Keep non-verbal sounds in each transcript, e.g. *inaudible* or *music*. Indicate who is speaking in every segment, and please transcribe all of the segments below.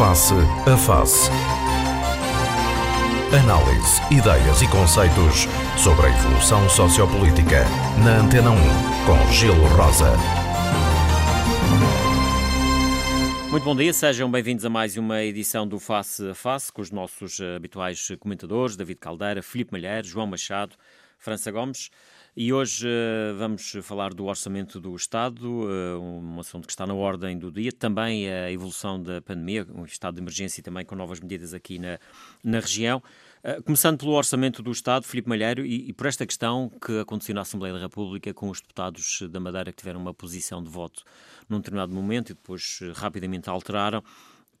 Speaker 1: Face a Face. Análise, ideias e conceitos sobre a evolução sociopolítica. Na Antena 1, com Gelo Rosa.
Speaker 2: Muito bom dia, sejam bem-vindos a mais uma edição do Face a Face com os nossos habituais comentadores, David Caldeira, Filipe Malheiro, João Machado, França Gomes. E hoje uh, vamos falar do orçamento do Estado, uh, um assunto que está na ordem do dia, também a evolução da pandemia, um estado de emergência e também com novas medidas aqui na, na região. Uh, começando pelo orçamento do Estado, Filipe Malheiro, e, e, por esta questão que aconteceu na Assembleia da República com os deputados da Madeira que tiveram uma posição de voto num determinado momento e depois rapidamente alteraram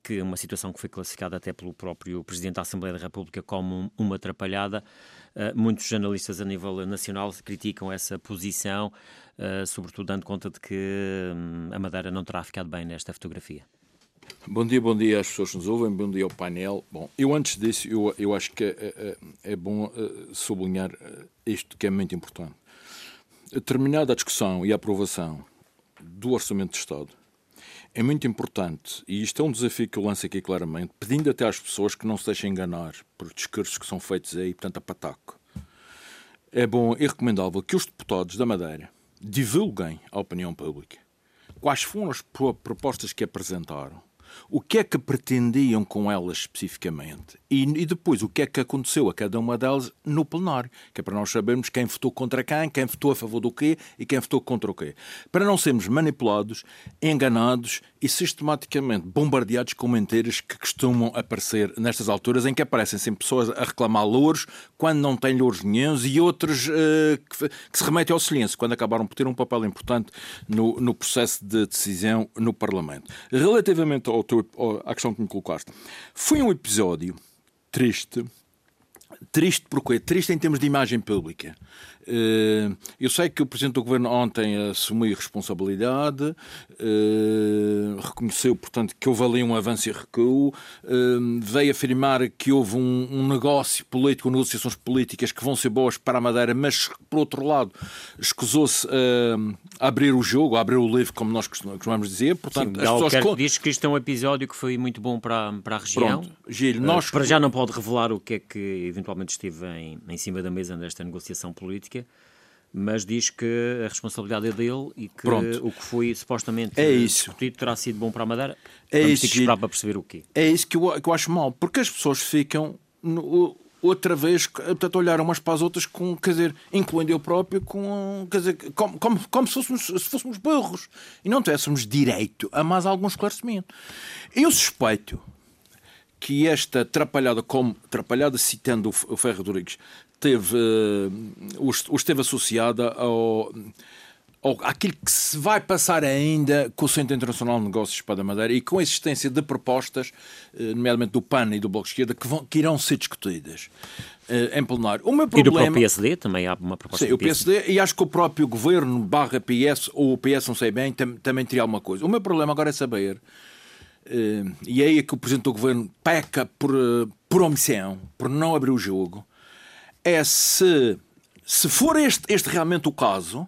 Speaker 2: que uma situação que foi classificada até pelo próprio Presidente da Assembleia da República como uma atrapalhada. Uh, muitos jornalistas a nível nacional criticam essa posição, uh, sobretudo dando conta de que um, a Madeira não terá ficado bem nesta fotografia.
Speaker 3: Bom dia, bom dia às pessoas que nos ouvem, bom dia ao painel. Bom, eu antes disso, eu, eu acho que é, é, é bom sublinhar isto que é muito importante. Terminada a discussão e a aprovação do Orçamento de Estado, é muito importante, e isto é um desafio que eu lanço aqui claramente, pedindo até às pessoas que não se deixem enganar por discursos que são feitos aí, portanto, a pataco. É bom e recomendável que os deputados da Madeira divulguem à opinião pública quais foram as propostas que apresentaram o que é que pretendiam com elas especificamente e, e, depois o que é que aconteceu a cada uma delas no plenário, que é para nós sabermos quem votou contra quem, quem votou a favor do quê e quem votou contra o quê. Para não sermos manipulados, enganados e sistematicamente bombardeados com mentiras que costumam aparecer nestas alturas em que aparecem sempre pessoas a reclamar louros quando não têm louros nenhums e outros uh, que, que, se remetem ao silêncio quando acabaram por ter um papel importante no, no processo de decisão no Parlamento. Relativamente ao teu, à questão que me colocaste, foi um episódio triste. Triste porque triste em termos de imagem pública. Eh, eu sei que o Presidente do Governo ontem assumiu responsabilidade, eh, reconheceu, portanto, que houve ali um avanço e recuo, eh, veio afirmar que houve um, negócio político, negociações políticas que vão ser boas para a Madeira, mas, por outro lado, escusou-se a abrir o jogo, a abrir o livro, como nós costumamos dizer.
Speaker 2: Portanto, Sim, as pessoas... diz que isto é um episódio que foi muito bom para, para a região.
Speaker 3: Pronto, Gil, nós...
Speaker 2: Para já não pode revelar o que é que eventualmente esteve em, em cima da mesa nesta negociação política mas diz que a responsabilidade é dele e que Pronto. o que foi supostamente
Speaker 3: é
Speaker 2: discutido terá sido bom para a Madeira. É Vamos isso, ter que esperar para perceber o quê.
Speaker 3: É isso que eu, que eu acho mal, porque as pessoas ficam no, outra vez, portanto, olharam umas para as outras, com, quer dizer, incluindo eu próprio, com, quer dizer, como, como, como se, fôssemos, se fôssemos burros e não tivéssemos direito a mais algum esclarecimento. Eu suspeito que esta atrapalhada, como atrapalhada citando o Ferro Rodrigues, teve, uh, esteve associada ao, àquilo que se vai passar ainda com o Centro Internacional de Negócios para a Madeira e com a existência de propostas, uh, nomeadamente do PAN e do Bloco de Esquerda, que, vão, que irão ser discutidas uh, em plenário.
Speaker 2: O meu problema... E do próprio PSD também há uma proposta.
Speaker 3: Sim, o PSD, e acho que o próprio governo barra PS, ou o PS, não sei bem, tam, também teria alguma coisa. O meu problema agora é saber Uh, e é aí que o Presidente do Governo peca por, uh, por omissão, por não abrir o jogo, é se, se for este, este realmente o caso,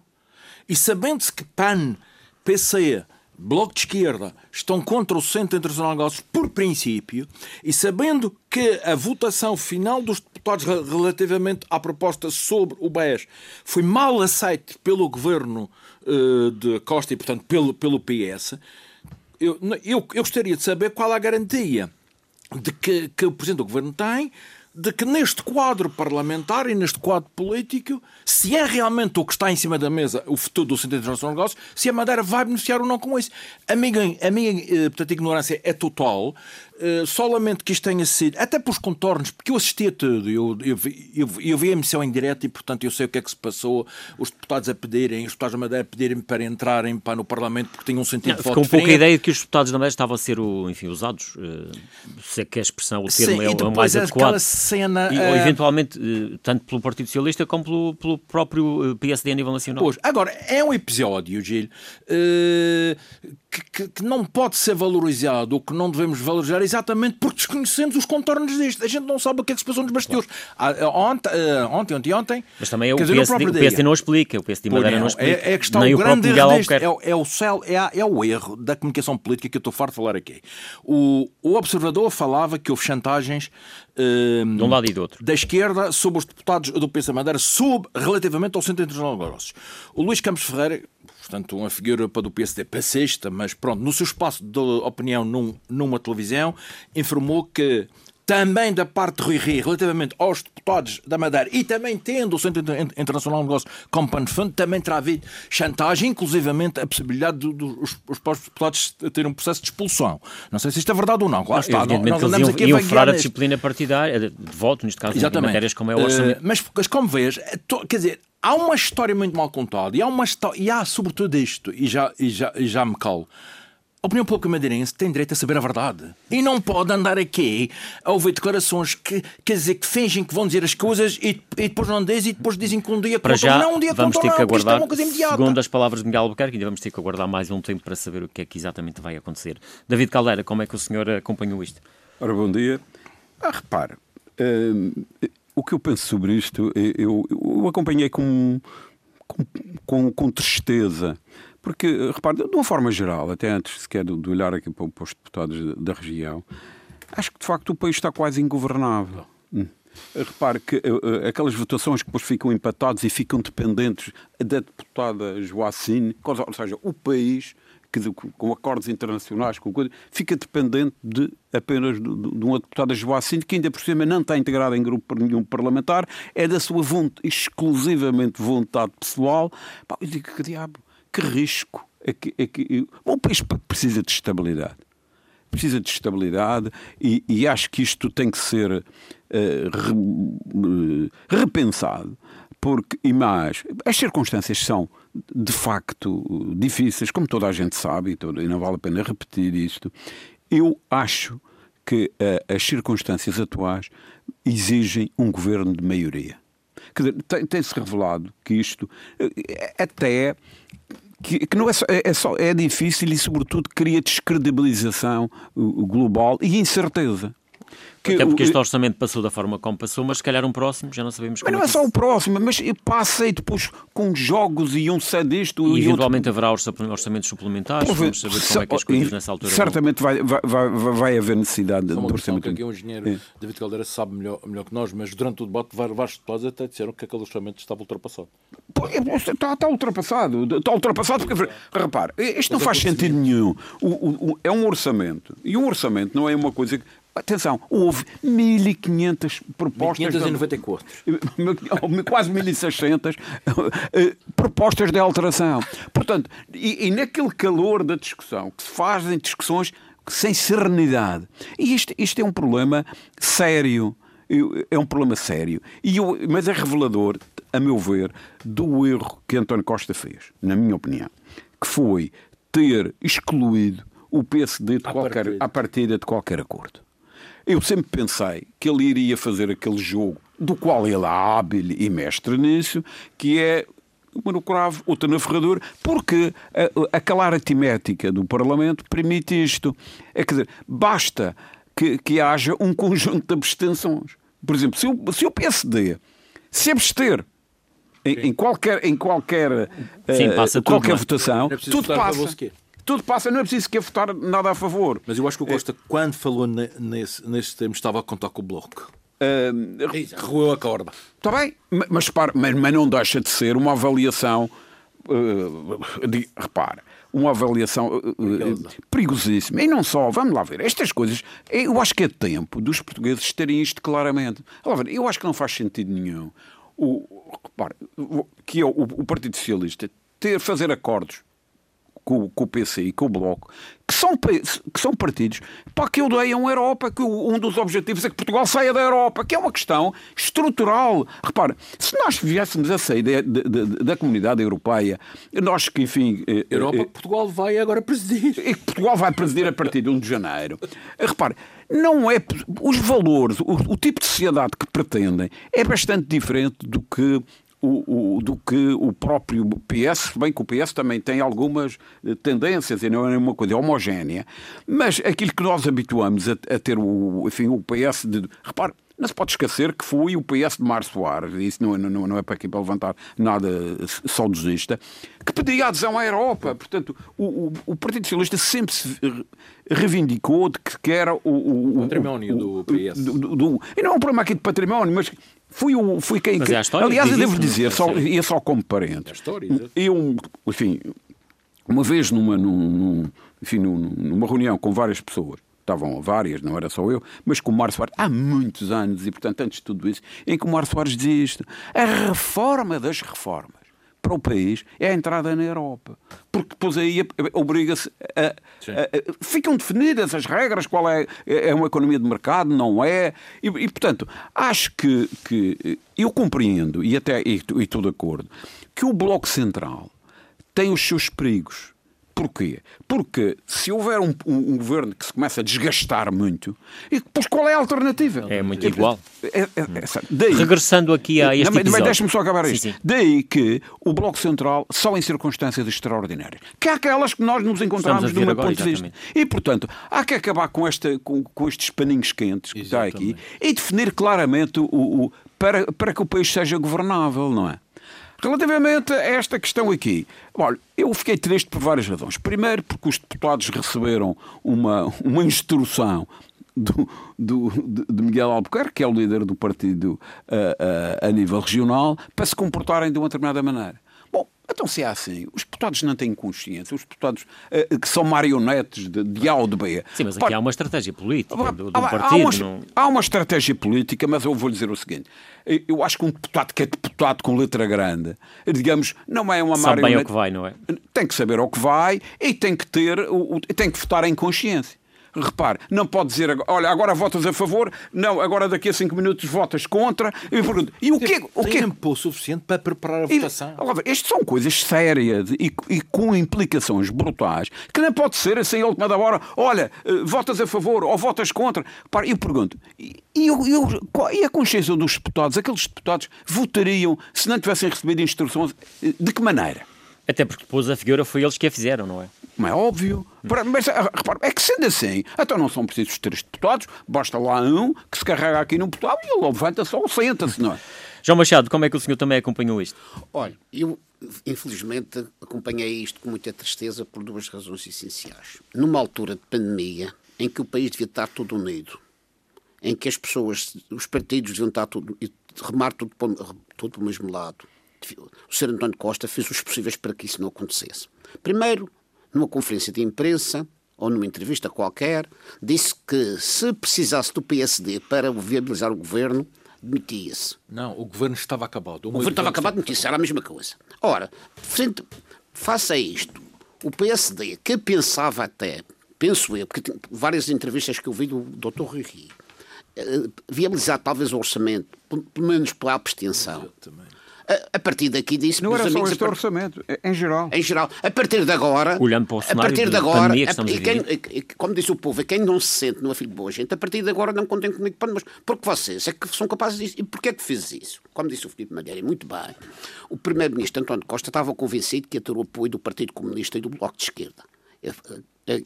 Speaker 3: e sabendo-se que PAN, PC, Bloco de Esquerda estão contra o Centro Internacional de Negócios por princípio, e sabendo que a votação final dos deputados relativamente à proposta sobre o BES foi mal aceita pelo governo uh, de Costa e, portanto, pelo, pelo PS, eu, eu, eu gostaria de saber qual a garantia de que, que o Presidente do Governo tem de que neste quadro parlamentar e neste quadro político, se é realmente o que está em cima da mesa o futuro do Centro Internacional de Negócios, se a Madeira vai beneficiar ou não com isso. A minha, a minha eh, portanto, ignorância é total. Uh, só lamento que isto tenha sido, até pelos contornos, porque eu assisti a tudo, eu, eu, eu, eu vi a emissão em direto e, portanto, eu sei o que é que se passou. Os deputados a pedirem, os deputados da Madeira a pedirem para entrarem para no Parlamento porque tinham um sentido não, de voto.
Speaker 2: Com um pouco a ideia de que os deputados da Madeira estavam a ser, enfim, usados, uh, se é que a expressão, o termo Sim, é o mais adequado.
Speaker 3: Cena,
Speaker 2: e, ou eventualmente, tanto pelo Partido Socialista como pelo, pelo próprio PSD a nível nacional.
Speaker 3: Pois, agora, é um episódio, Gil, que, que, não pode ser valorizado ou que não devemos valorizar exatamente porque desconhecemos os contornos disto. A gente não sabe o que é que se passou nos bastidores. Claro. Ah, ontem, uh, ontem, ontem, ontem.
Speaker 2: Mas também é o, dizer, PSD, o PSD não explica. O PSD Madeira não, não explica.
Speaker 3: É, é que está Nem o grande erro disto. É, é, o céu, é, é o erro da comunicação política que eu estou farto de falar aqui. O, o observador falava que houve chantagens
Speaker 2: uh, de um lado e do outro.
Speaker 3: da esquerda sobre os deputados do PSD Madeira, sub relativamente ao Centro Internacional de Negócios. O Luís Campos Ferreira portanto, uma figura para do PSD passista, mas pronto, no seu espaço de opinião num, numa televisão, informou que também da parte de Rui Rio, relativamente aos deputados da Madeira e também tendo o Centro Internacional de Negócios como panfund, também terá havido chantagem, inclusivamente a possibilidade dos os próprios deputados terem um processo de expulsão. Não sei se isto é verdade ou não. Lá está.
Speaker 2: Não, nós andamos aqui iam, iam a disciplina partidária, de voto, neste caso, Exatamente. em matérias como é o orçamento. Uh,
Speaker 3: mas, mas como vês, é quer dizer, há uma história muito mal contada e há, uma e há sobretudo isto, e já, e já, e já me calo. A opinião pública madeirense tem direito a saber a verdade. E não pode andar aqui a ouvir declarações que, quer dizer, que fingem que vão dizer as coisas e, e depois não dizem e depois dizem que um dia
Speaker 2: para já, não, um dia vamos ter que não, aguardar, é segundo as palavras de Miguel Albuquerque, ainda vamos ter que aguardar mais um tempo para saber o que é que exatamente vai acontecer. David Caldeira, como é que o senhor acompanhou isto?
Speaker 4: Ora, bom dia. Ah, repare, hum, o que eu penso sobre isto, eu, eu acompanhei com, com, com, com, tristeza. Porque, repare, de uma forma geral, até antes sequer de, olhar aqui para, os deputados da, região, acho que de facto o país está quase ingovernável. Hum. Repare que uh, aquelas votações que depois ficam empatadas e ficam dependentes da deputada Joacine, ou seja, o país que, com acordos internacionais, com coisa, fica dependente de apenas de, de uma deputada Joacine, que ainda por cima não está integrada em grupo nenhum parlamentar, é da sua vontade, exclusivamente vontade pessoal. Pá, eu digo que diabo, que risco. É que, é que, o país precisa de estabilidade. Precisa de estabilidade e, e acho que isto tem que ser uh, re, uh, repensado porque, e mais, as circunstâncias são de facto difíceis, como toda a gente sabe, e não vale a pena repetir isto. Eu acho que uh, as circunstâncias atuais exigem um governo de maioria. Quer dizer, tem-se revelado que isto uh, até que, que, não é só, é, é, só, é difícil e sobretudo cria descredibilização uh, global e incerteza.
Speaker 2: Que Até porque este orçamento passou da forma como passou, mas se calhar um próximo, já não sabemos como
Speaker 4: Mas não é, é só o próximo, mas passa e depois com jogos e um cede isto.
Speaker 2: E, e eventualmente outro... haverá orçamentos suplementares, Pô, vamos saber como é que as coisas nessa altura
Speaker 4: Certamente vai, vai, vai, vai haver necessidade de orçamento.
Speaker 3: Aqui um engenheiro, é. David Caldeira, sabe melhor, melhor que nós, mas durante o debate vários deputados até disseram que aquele orçamento estava ultrapassado.
Speaker 4: Pô, está, está ultrapassado, está ultrapassado porque, repare, isto não faz sentido nenhum. O, o, o, é um orçamento, e um orçamento não é uma coisa que Atenção, houve 1.500 propostas.
Speaker 3: 1.594.
Speaker 4: De, *laughs* quase 1.600 eh, propostas de alteração. Portanto, e, e naquele calor da discussão, que se fazem discussões sem serenidade. E isto, isto é um problema sério. É um problema sério. E eu, mas é revelador, a meu ver, do erro que António Costa fez, na minha opinião, que foi ter excluído o PSD de qualquer, à partida de qualquer acordo. Eu sempre pensei que ele iria fazer aquele jogo do qual ele é hábil e mestre nisso, que é uma no cravo, outra no ferradura, porque a, aquela aritmética do Parlamento permite isto. É quer dizer, basta que, que haja um conjunto de abstenções. Por exemplo, se o, se o PSD se abster em, em, qualquer, em qualquer,
Speaker 2: Sim, uh,
Speaker 4: qualquer
Speaker 2: tudo,
Speaker 4: votação, tudo passa. Tudo passa, não é preciso sequer votar nada a favor.
Speaker 3: Mas eu acho que o Costa, é... quando falou nesse, nesse termo, estava a contar com o Bloco. Uh, Roeu a corda.
Speaker 4: Está bem, mas, mas, mas, não deixa de ser uma avaliação. Uh, de, repare, uma avaliação uh, perigosíssima. E não só, vamos lá ver, estas coisas, eu acho que é tempo dos portugueses terem isto claramente. Ver, eu acho que não faz sentido nenhum o, repare, que é o, o Partido Socialista ter, fazer acordos com, com o PC e com o Bloco, que são, que são partidos para que odeiam a Europa, que um dos objetivos é que Portugal saia da Europa, que é uma questão estrutural. Repara, se nós viéssemos a sair da, da, da comunidade europeia, nós que, enfim.
Speaker 3: Eh, Europa, eh, Portugal vai agora presidir.
Speaker 4: E Portugal vai presidir a partir de 1 de janeiro. Repare, não é. Os valores, o, o tipo de sociedade que pretendem é bastante diferente do que o, o, do que o próprio PS, bem que o PS também tem algumas eh, tendências e não é uma coisa homogénea, mas aquilo que nós habituamos a, a ter o, enfim, o PS de. Repare, não se pode esquecer que foi o PS de Mar Soares, isso não, não, não é para aqui para levantar nada saudosista, que pedia adesão à Europa. Portanto, o, o, o, Partido Socialista sempre se reivindicou de que era o, o,
Speaker 3: património do PS.
Speaker 4: Do, do, do, e não é um problema aqui de património, mas fui, o, fui quem.
Speaker 2: Mas é história,
Speaker 4: aliás, eu devo
Speaker 2: isso,
Speaker 4: dizer, só, e é só como parente. É história, eu, enfim, uma vez numa, num, enfim, numa reunião com várias pessoas estavam várias, não era só eu, mas com o Mário Soares, há muitos anos, e portanto antes de tudo isso, em que o Mário Soares dizia isto, a reforma das reformas para o país é a entrada na Europa. Porque depois aí obriga-se a, a, a, Ficam definidas as regras, qual é, é uma economia de mercado, não é. E, e portanto, acho que, que eu compreendo, e até e estou de acordo, que o Bloco Central tem os seus perigos Porquê? Porque se houver um, um, um, governo que se começa a desgastar muito, e depois qual é a alternativa?
Speaker 2: É muito igual.
Speaker 4: É, é, é, daí,
Speaker 2: Regressando aqui a este não, episódio.
Speaker 4: Deixa-me só acabar isto. Sim. Daí que o Bloco Central só em circunstâncias extraordinárias. Que há aquelas que nós nos encontramos de um ponto de vista. E, portanto, há que acabar com, esta, com, com estes paninhos quentes que exatamente. está aqui e definir claramente o, o, para, para que o país seja governável, não é? Relativamente a esta questão aqui, olha, eu fiquei triste por várias razões. Primeiro, porque os deputados receberam uma, uma instrução do, do, de Miguel Albuquerque, que é o líder do partido a, a, a nível regional, para se comportarem de uma determinada maneira. Então, se é assim, os deputados não têm consciência, os deputados uh, que são marionetes de, de A ou de B.
Speaker 2: Sim, mas aqui há uma estratégia política do, do há, partido. Há uma,
Speaker 4: não... há uma estratégia política, mas eu vou lhe dizer o seguinte: eu acho que um deputado que é deputado com letra grande, digamos, não é uma
Speaker 2: Sabe marionete. Sabe bem ao que vai, não é?
Speaker 4: Tem que saber ao que vai e tem que ter, tem que votar em consciência. Repare, não pode dizer, olha, agora votas a favor, não, agora daqui a cinco minutos votas contra. Eu pergunto, e o que
Speaker 3: o que tempo suficiente para preparar a votação.
Speaker 4: E, estas são coisas sérias e, e, com implicações brutais que não pode ser assim a última da hora, olha, eh, votas a favor ou votas contra. Repare, eu pergunto, e, eu, eu, e a consciência dos deputados? Aqueles deputados votariam se não tivessem recebido instruções? Eh, de que maneira?
Speaker 2: Até porque depois a figura foi eles que a fizeram, não é?
Speaker 4: Como é óbvio. Mas ah, repara, é que sendo assim, então não são precisos três deputados, basta lá um que se carrega aqui no botão e ele levanta-se ou senta-se, não é?
Speaker 2: João Machado, como é que o senhor também acompanhou isto?
Speaker 5: Olha, eu infelizmente acompanhei isto com muita tristeza por duas razões essenciais. Numa altura de pandemia em que o país devia estar todo unido, em que as pessoas, os partidos deviam estar tudo, remar tudo, tudo para o mesmo lado, o Sr. António Costa fez os possíveis para que isso não acontecesse. Primeiro, numa conferência de imprensa ou numa entrevista qualquer, disse que se precisasse do PSD para viabilizar o governo, demitia-se.
Speaker 3: Não, o governo estava acabado.
Speaker 5: O, o governo estava acabado, demitia-se. Era a mesma coisa. Ora, frente, faça isto. O PSD, que pensava até, penso eu, porque várias entrevistas que eu vi do Dr. Rui Rio, eh, viabilizar talvez o orçamento, pelo menos pela abstenção. Exatamente a, a partir daqui disse
Speaker 4: Não era só este orçamento, é, em geral.
Speaker 5: Em geral. A partir de agora.
Speaker 2: Olhando para o cenário a partir de, agora, que estamos a,
Speaker 5: quem, como disse o povo, quem não se sente no filho de boa gente, a partir de agora não contem comigo para mas porque vocês é que são capazes disso. E porquê é que fez isso? Como disse o Filipe Malheiro, muito bem. O primeiro-ministro António Costa estava convencido que ia ter o apoio do Partido Comunista e do Bloco de Esquerda.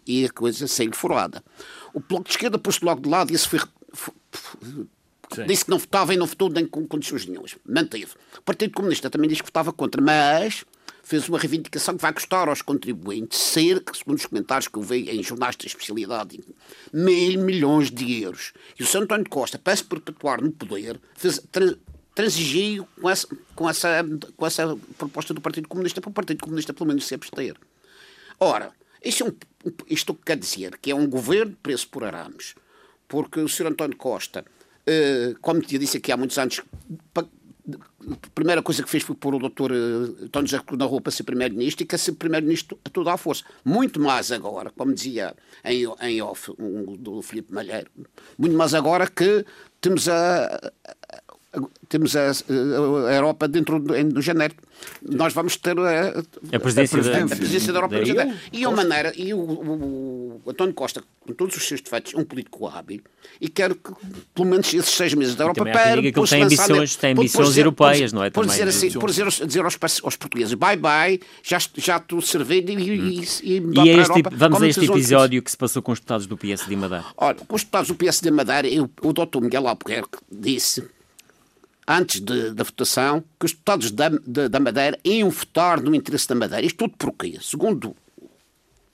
Speaker 5: E a coisa saiu furada. O Bloco de Esquerda pôs-se logo de lado e isso foi Sim. Disse que não votava e não votou nem com condições nenhumas. Manteve. O Partido Comunista também disse que votava contra, mas fez uma reivindicação que vai custar aos contribuintes cerca, segundo os comentários que eu vi em jornais de especialidade, mil milhões de euros. E o Sr. António Costa, para se perpetuar no poder, fez, transigiu com essa, com, essa, com essa proposta do Partido Comunista para o Partido Comunista pelo menos se abster. Ora, isto, é um, isto quer dizer que é um governo preso por arames, porque o Sr. António Costa como te disse aqui há muitos anos, a primeira coisa que fez foi pôr o doutor António José na para ser primeiro-ministro e que ser primeiro-ministro a toda a força. Muito mais agora, como dizia em, em off um, do Filipe Malheiro, muito mais agora que temos a, a, temos a, a Europa dentro do, em, janeiro. Nós vamos ter a,
Speaker 2: a, presidência,
Speaker 5: da, a presidência da Europa em janeiro. E a maneira, e o, o, o, António Costa, com todos os seus defeitos, é um político hábil e quer que, pelo menos, esses seis meses da Europa
Speaker 2: para. Que ele tem ambições, tem ambições dizer, europeias, não é?
Speaker 5: Por dizer, assim, por dizer, aos, dizer aos, aos, portugueses, bye bye, já, já estou servido e, hum. e,
Speaker 2: e, e é este, Vamos a este episódio que se passou com os deputados do PSD Madeira.
Speaker 5: Olha, com os deputados do PSD Madeira, eu, o doutor Miguel Albuquerque disse antes de, da votação, que os deputados da, da, da, Madeira iam votar no interesse da Madeira. Isto tudo porquê? Segundo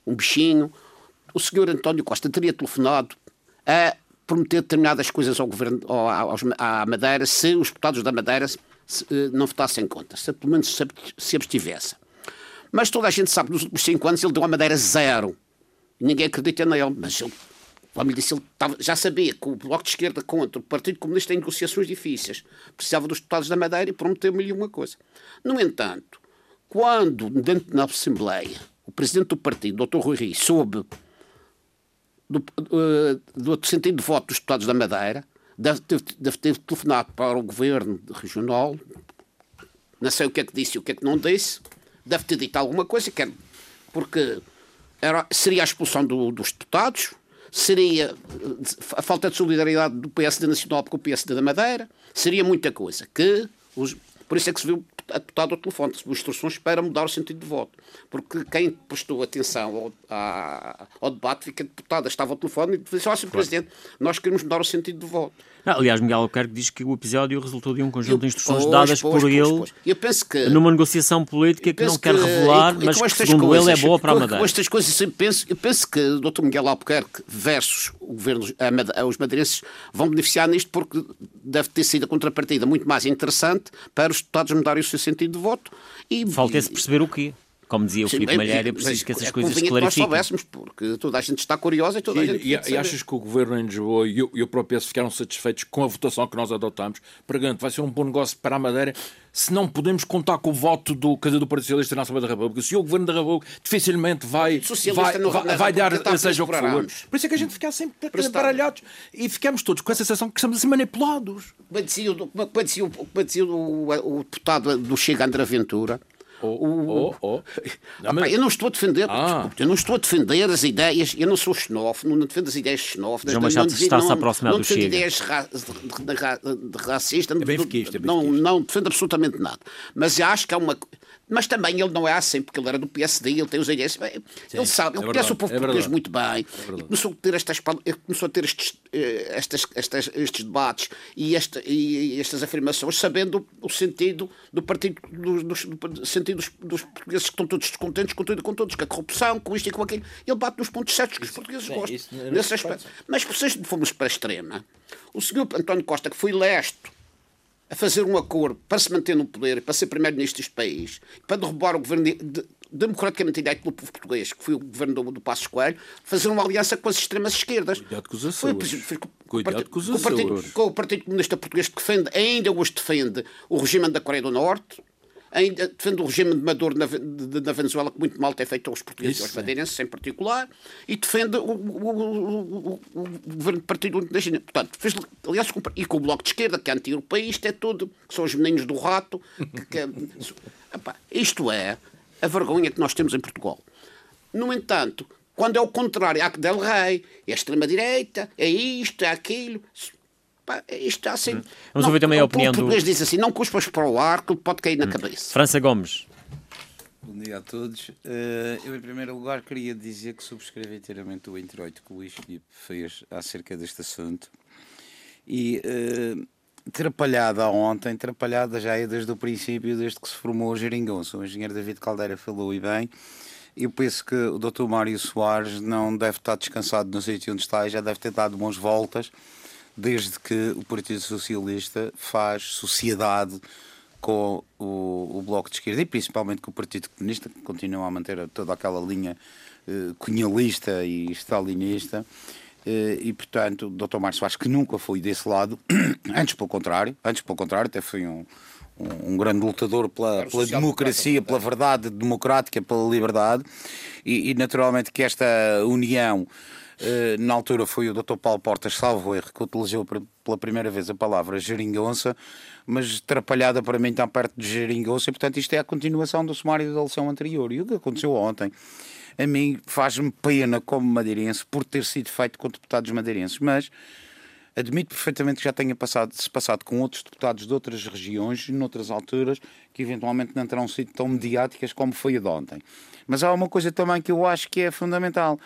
Speaker 5: um bichinho, o senhor António Costa teria telefonado a prometer determinadas coisas ao governo, ao, aos, à Madeira, se os deputados da Madeira se, se, não votassem contra, se pelo menos se, se abstivesse. Mas toda a gente sabe que nos últimos cinco anos ele deu à Madeira zero. Ninguém acredita nele, mas ele como lhe disse, ele estava, já sabia que o Bloco de Esquerda contra o Partido Comunista em negociações difíceis precisava dos deputados da Madeira e prometeu-me uma coisa. No entanto, quando, dentro da Assembleia, o presidente do partido, Dr. Rui Rio, soube do, uh, do sentido de voto dos deputados da Madeira, deve ter, deve ter telefonado para o governo regional, não sei o que é que disse e o que é que não disse, deve ter dito alguma coisa, porque era, seria a expulsão do, dos deputados, seria a falta de solidariedade do PSD Nacional com o PSD da Madeira, seria muita coisa. Que os, por isso é que se viu a deputado ao telefone, recebeu instruções para mudar o sentido de voto. Porque quem prestou atenção ao, ao debate fica deputada, estava ao telefone e disse: Ó, Sr. Presidente, nós queremos mudar o sentido de voto.
Speaker 2: Não, aliás, Miguel Albuquerque diz que o episódio resultou de um conjunto eu, de instruções pois, dadas pois, por pois, ele
Speaker 5: eu penso que,
Speaker 2: numa negociação política que não quer revelar, e, mas que, segundo coisas, ele é boa para a Madeira.
Speaker 5: Com estas coisas, eu penso, eu penso que o Dr. Miguel Albuquerque versus o governo, a, os madeirenses vão beneficiar nisto porque deve ter sido a contrapartida muito mais interessante para os deputados mudarem o seu sentido de voto.
Speaker 2: E, Falta-se perceber o quê? Como dizia o Sim, Filipe Malheiro, é preciso que essas é coisas se clarifiquem.
Speaker 5: que nós soubéssemos, porque toda a gente está curiosa e toda Sim, a gente...
Speaker 3: E, e achas que o Governo em Lisboa e, e o próprio PS ficaram satisfeitos com a votação que nós adotamos? Pergunto, vai ser um bom negócio para a Madeira se não podemos contar com o voto do, dizer, do Partido Socialista na Assembleia da República? Se o Governo da República dificilmente vai, vai, vai, vai dar seja o que for. Por isso é que a gente fica sempre baralhados e ficamos todos com a sensação que estamos a ser manipulados.
Speaker 5: Como dizia, o, dizia o, o, o deputado do Chega, André Ventura,
Speaker 3: Oh, oh, oh.
Speaker 5: Não, eu não estou a defender, ah. desculpe, eu não estou a defender as ideias, eu não sou xenófobo, não defendo as ideias xenófobas.
Speaker 2: João Machado
Speaker 5: não,
Speaker 2: está-se a aproximar
Speaker 5: não,
Speaker 2: do Chega.
Speaker 5: ideias ra, de, de, de, racista, é fiquista, é não, não defendo absolutamente nada. Mas acho que há uma mas também ele não é assim, porque ele era do PSD, ele tem os ideias. Ele sabe, ele é conhece o povo é português muito bem. É começou a ter, estas, começou a ter estes, eh, estas, estas, estes debates e, esta, e estas afirmações, sabendo o sentido do partido, do, do, do sentido dos, dos, portugueses que estão todos descontentes com tudo e com todos, com a corrupção, com isto e com aquilo. Ele bate nos pontos certos que os portugueses gostam, nesse aspecto. Mas se fomos para a extrema, o senhor António Costa, que foi lesto a fazer um acordo para se manter no poder, para ser primeiro-ministro deste país, para derrubar o governo de, de, democraticamente eleito pelo povo português, que foi o governo do, do Passos Coelho, fazer uma aliança com as extremas esquerdas.
Speaker 3: Cuidado com os Açores. Foi, Cuidado com os
Speaker 5: Açores. Com o, partido, com o Partido Comunista Português que defende, ainda hoje defende o regime da Coreia do Norte, ainda defende o regime de Maduro na, de, na Venezuela, que muito mal tem feito aos portugueses e aos madeirenses em particular, e defende o, o, o, governo do Partido Único da China. Portanto, fez, aliás, com, e com o Bloco de Esquerda, que é anti-europeísta, é tudo, que são os meninos do rato. Que, que, *laughs* epá, isto é a vergonha que nós temos em Portugal. No entanto, quando é o contrário, há que Del Rey, é a extrema-direita, é isto, é aquilo. Pá, isto está assim. Vamos
Speaker 2: não, ouvir também a opinião
Speaker 5: o português do. diz assim: não cuspas para o ar que pode cair na hum. cabeça.
Speaker 2: França Gomes.
Speaker 6: Bom dia a todos. Uh, eu, em primeiro lugar, queria dizer que subscrevo inteiramente o introito que o Luís Filipe fez acerca deste assunto. E uh, atrapalhada ontem, atrapalhada já é desde o princípio, desde que se formou o Geringonça. O engenheiro David Caldeira falou e bem. Eu penso que o Dr. Mário Soares não deve estar descansado no sítio onde está e já deve ter dado umas voltas desde que o Partido Socialista faz sociedade com o, o, Bloco de Esquerda e principalmente com o Partido Comunista, que continua a manter toda aquela linha eh, cunhalista e stalinista. Eh, e, portanto, o Dr. Márcio acho que nunca foi desse lado, *clears throat* antes pelo contrário, antes pelo contrário, até foi um, um, um grande lutador pela, pela democracia, pela verdade democrática, pela liberdade, e, e naturalmente que esta união Uh, na altura foi o Dr. Paulo Portas, salvo erro, que utilizou pela primeira vez a palavra geringonça, mas atrapalhada para mim está perto de geringonça, e portanto isto é a continuação do sumário da lição anterior. E o que aconteceu ontem, a mim faz-me pena como madeirense por ter sido feito com deputados madeirenses, mas admito perfeitamente que já tenha passado, se passado com outros deputados de outras regiões, noutras alturas, que eventualmente não terão sido tão mediáticas como foi a de ontem. Mas há uma coisa também que eu acho que é fundamental,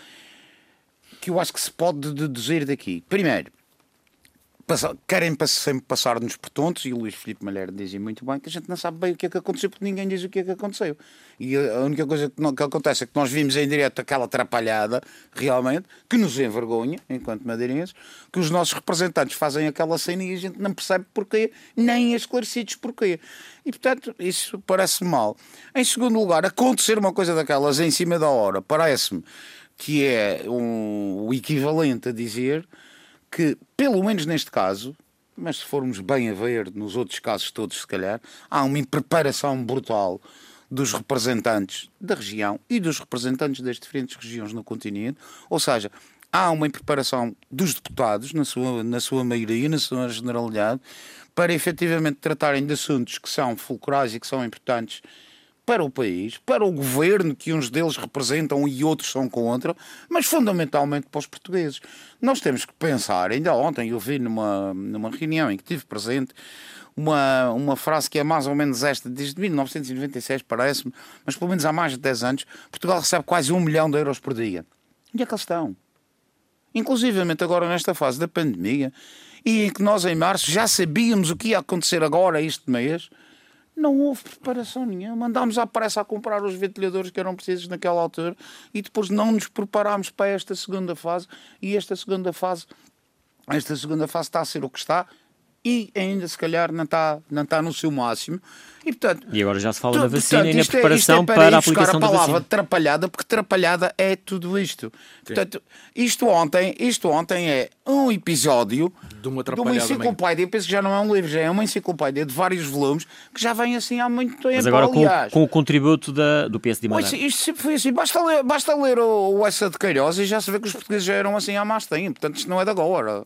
Speaker 6: que eu acho que se pode deduzir daqui. Primeiro, querem sempre passar-nos por tontos, e o Luís Filipe Malher dizia muito bem que a gente não sabe bem o que é que aconteceu, porque ninguém diz o que é que aconteceu. E a única coisa que, não, que acontece é que nós vimos em direto aquela atrapalhada, realmente, que nos envergonha, enquanto madeirenses, que os nossos representantes fazem aquela cena e a gente não percebe porquê, nem esclarecidos porquê. E, portanto, isso parece mal. Em segundo lugar, acontecer uma coisa daquelas em cima da hora, parece-me que é um, o equivalente a dizer que, pelo menos neste caso, mas se formos bem a ver nos outros casos todos, se calhar, há uma impreparação brutal dos representantes da região e dos representantes das diferentes regiões no continente, ou seja, há uma impreparação dos deputados, na sua, na sua maioria, na sua generalidade, para efetivamente tratarem de assuntos que são fulcrais e que são importantes para o país, para o governo que uns deles representam e outros são contra, mas fundamentalmente para os portugueses. Nós temos que pensar, ainda ontem eu vi numa, numa reunião em que estive presente, uma, uma frase que é mais ou menos esta, desde 1996 parece-me, mas pelo menos há mais de 10 anos, Portugal recebe quase um milhão de euros por dia. Onde é que eles estão? Inclusivamente agora nesta fase da pandemia, e em que nós em março já sabíamos o que ia acontecer agora este mês, não houve preparação nenhuma. Andámos à pressa a comprar os ventiladores que eram precisos naquela altura e depois não nos preparámos para esta segunda fase. E esta segunda fase, esta segunda fase está a ser o que está e ainda se calhar não está, não está no seu máximo. E, portanto,
Speaker 2: e agora já se fala tu, da vacina portanto, e na preparação é, é para, para a aplicação a
Speaker 6: palavra
Speaker 2: da vacina.
Speaker 6: atrapalhada, porque atrapalhada é tudo isto. Sim. Portanto, isto ontem, isto ontem é um episódio
Speaker 3: de uma,
Speaker 6: de uma enciclopédia, eu penso que já não é um livro, já é uma enciclopédia de vários volumes que já vem assim há muito tempo.
Speaker 2: Mas agora com, com, o contributo da, do PSD Madeira.
Speaker 6: Isto, isto sempre foi assim, basta ler, basta ler o, o Essa de Queiroz e já se vê que os portugueses já eram assim há mais tempo, portanto isto não é de agora.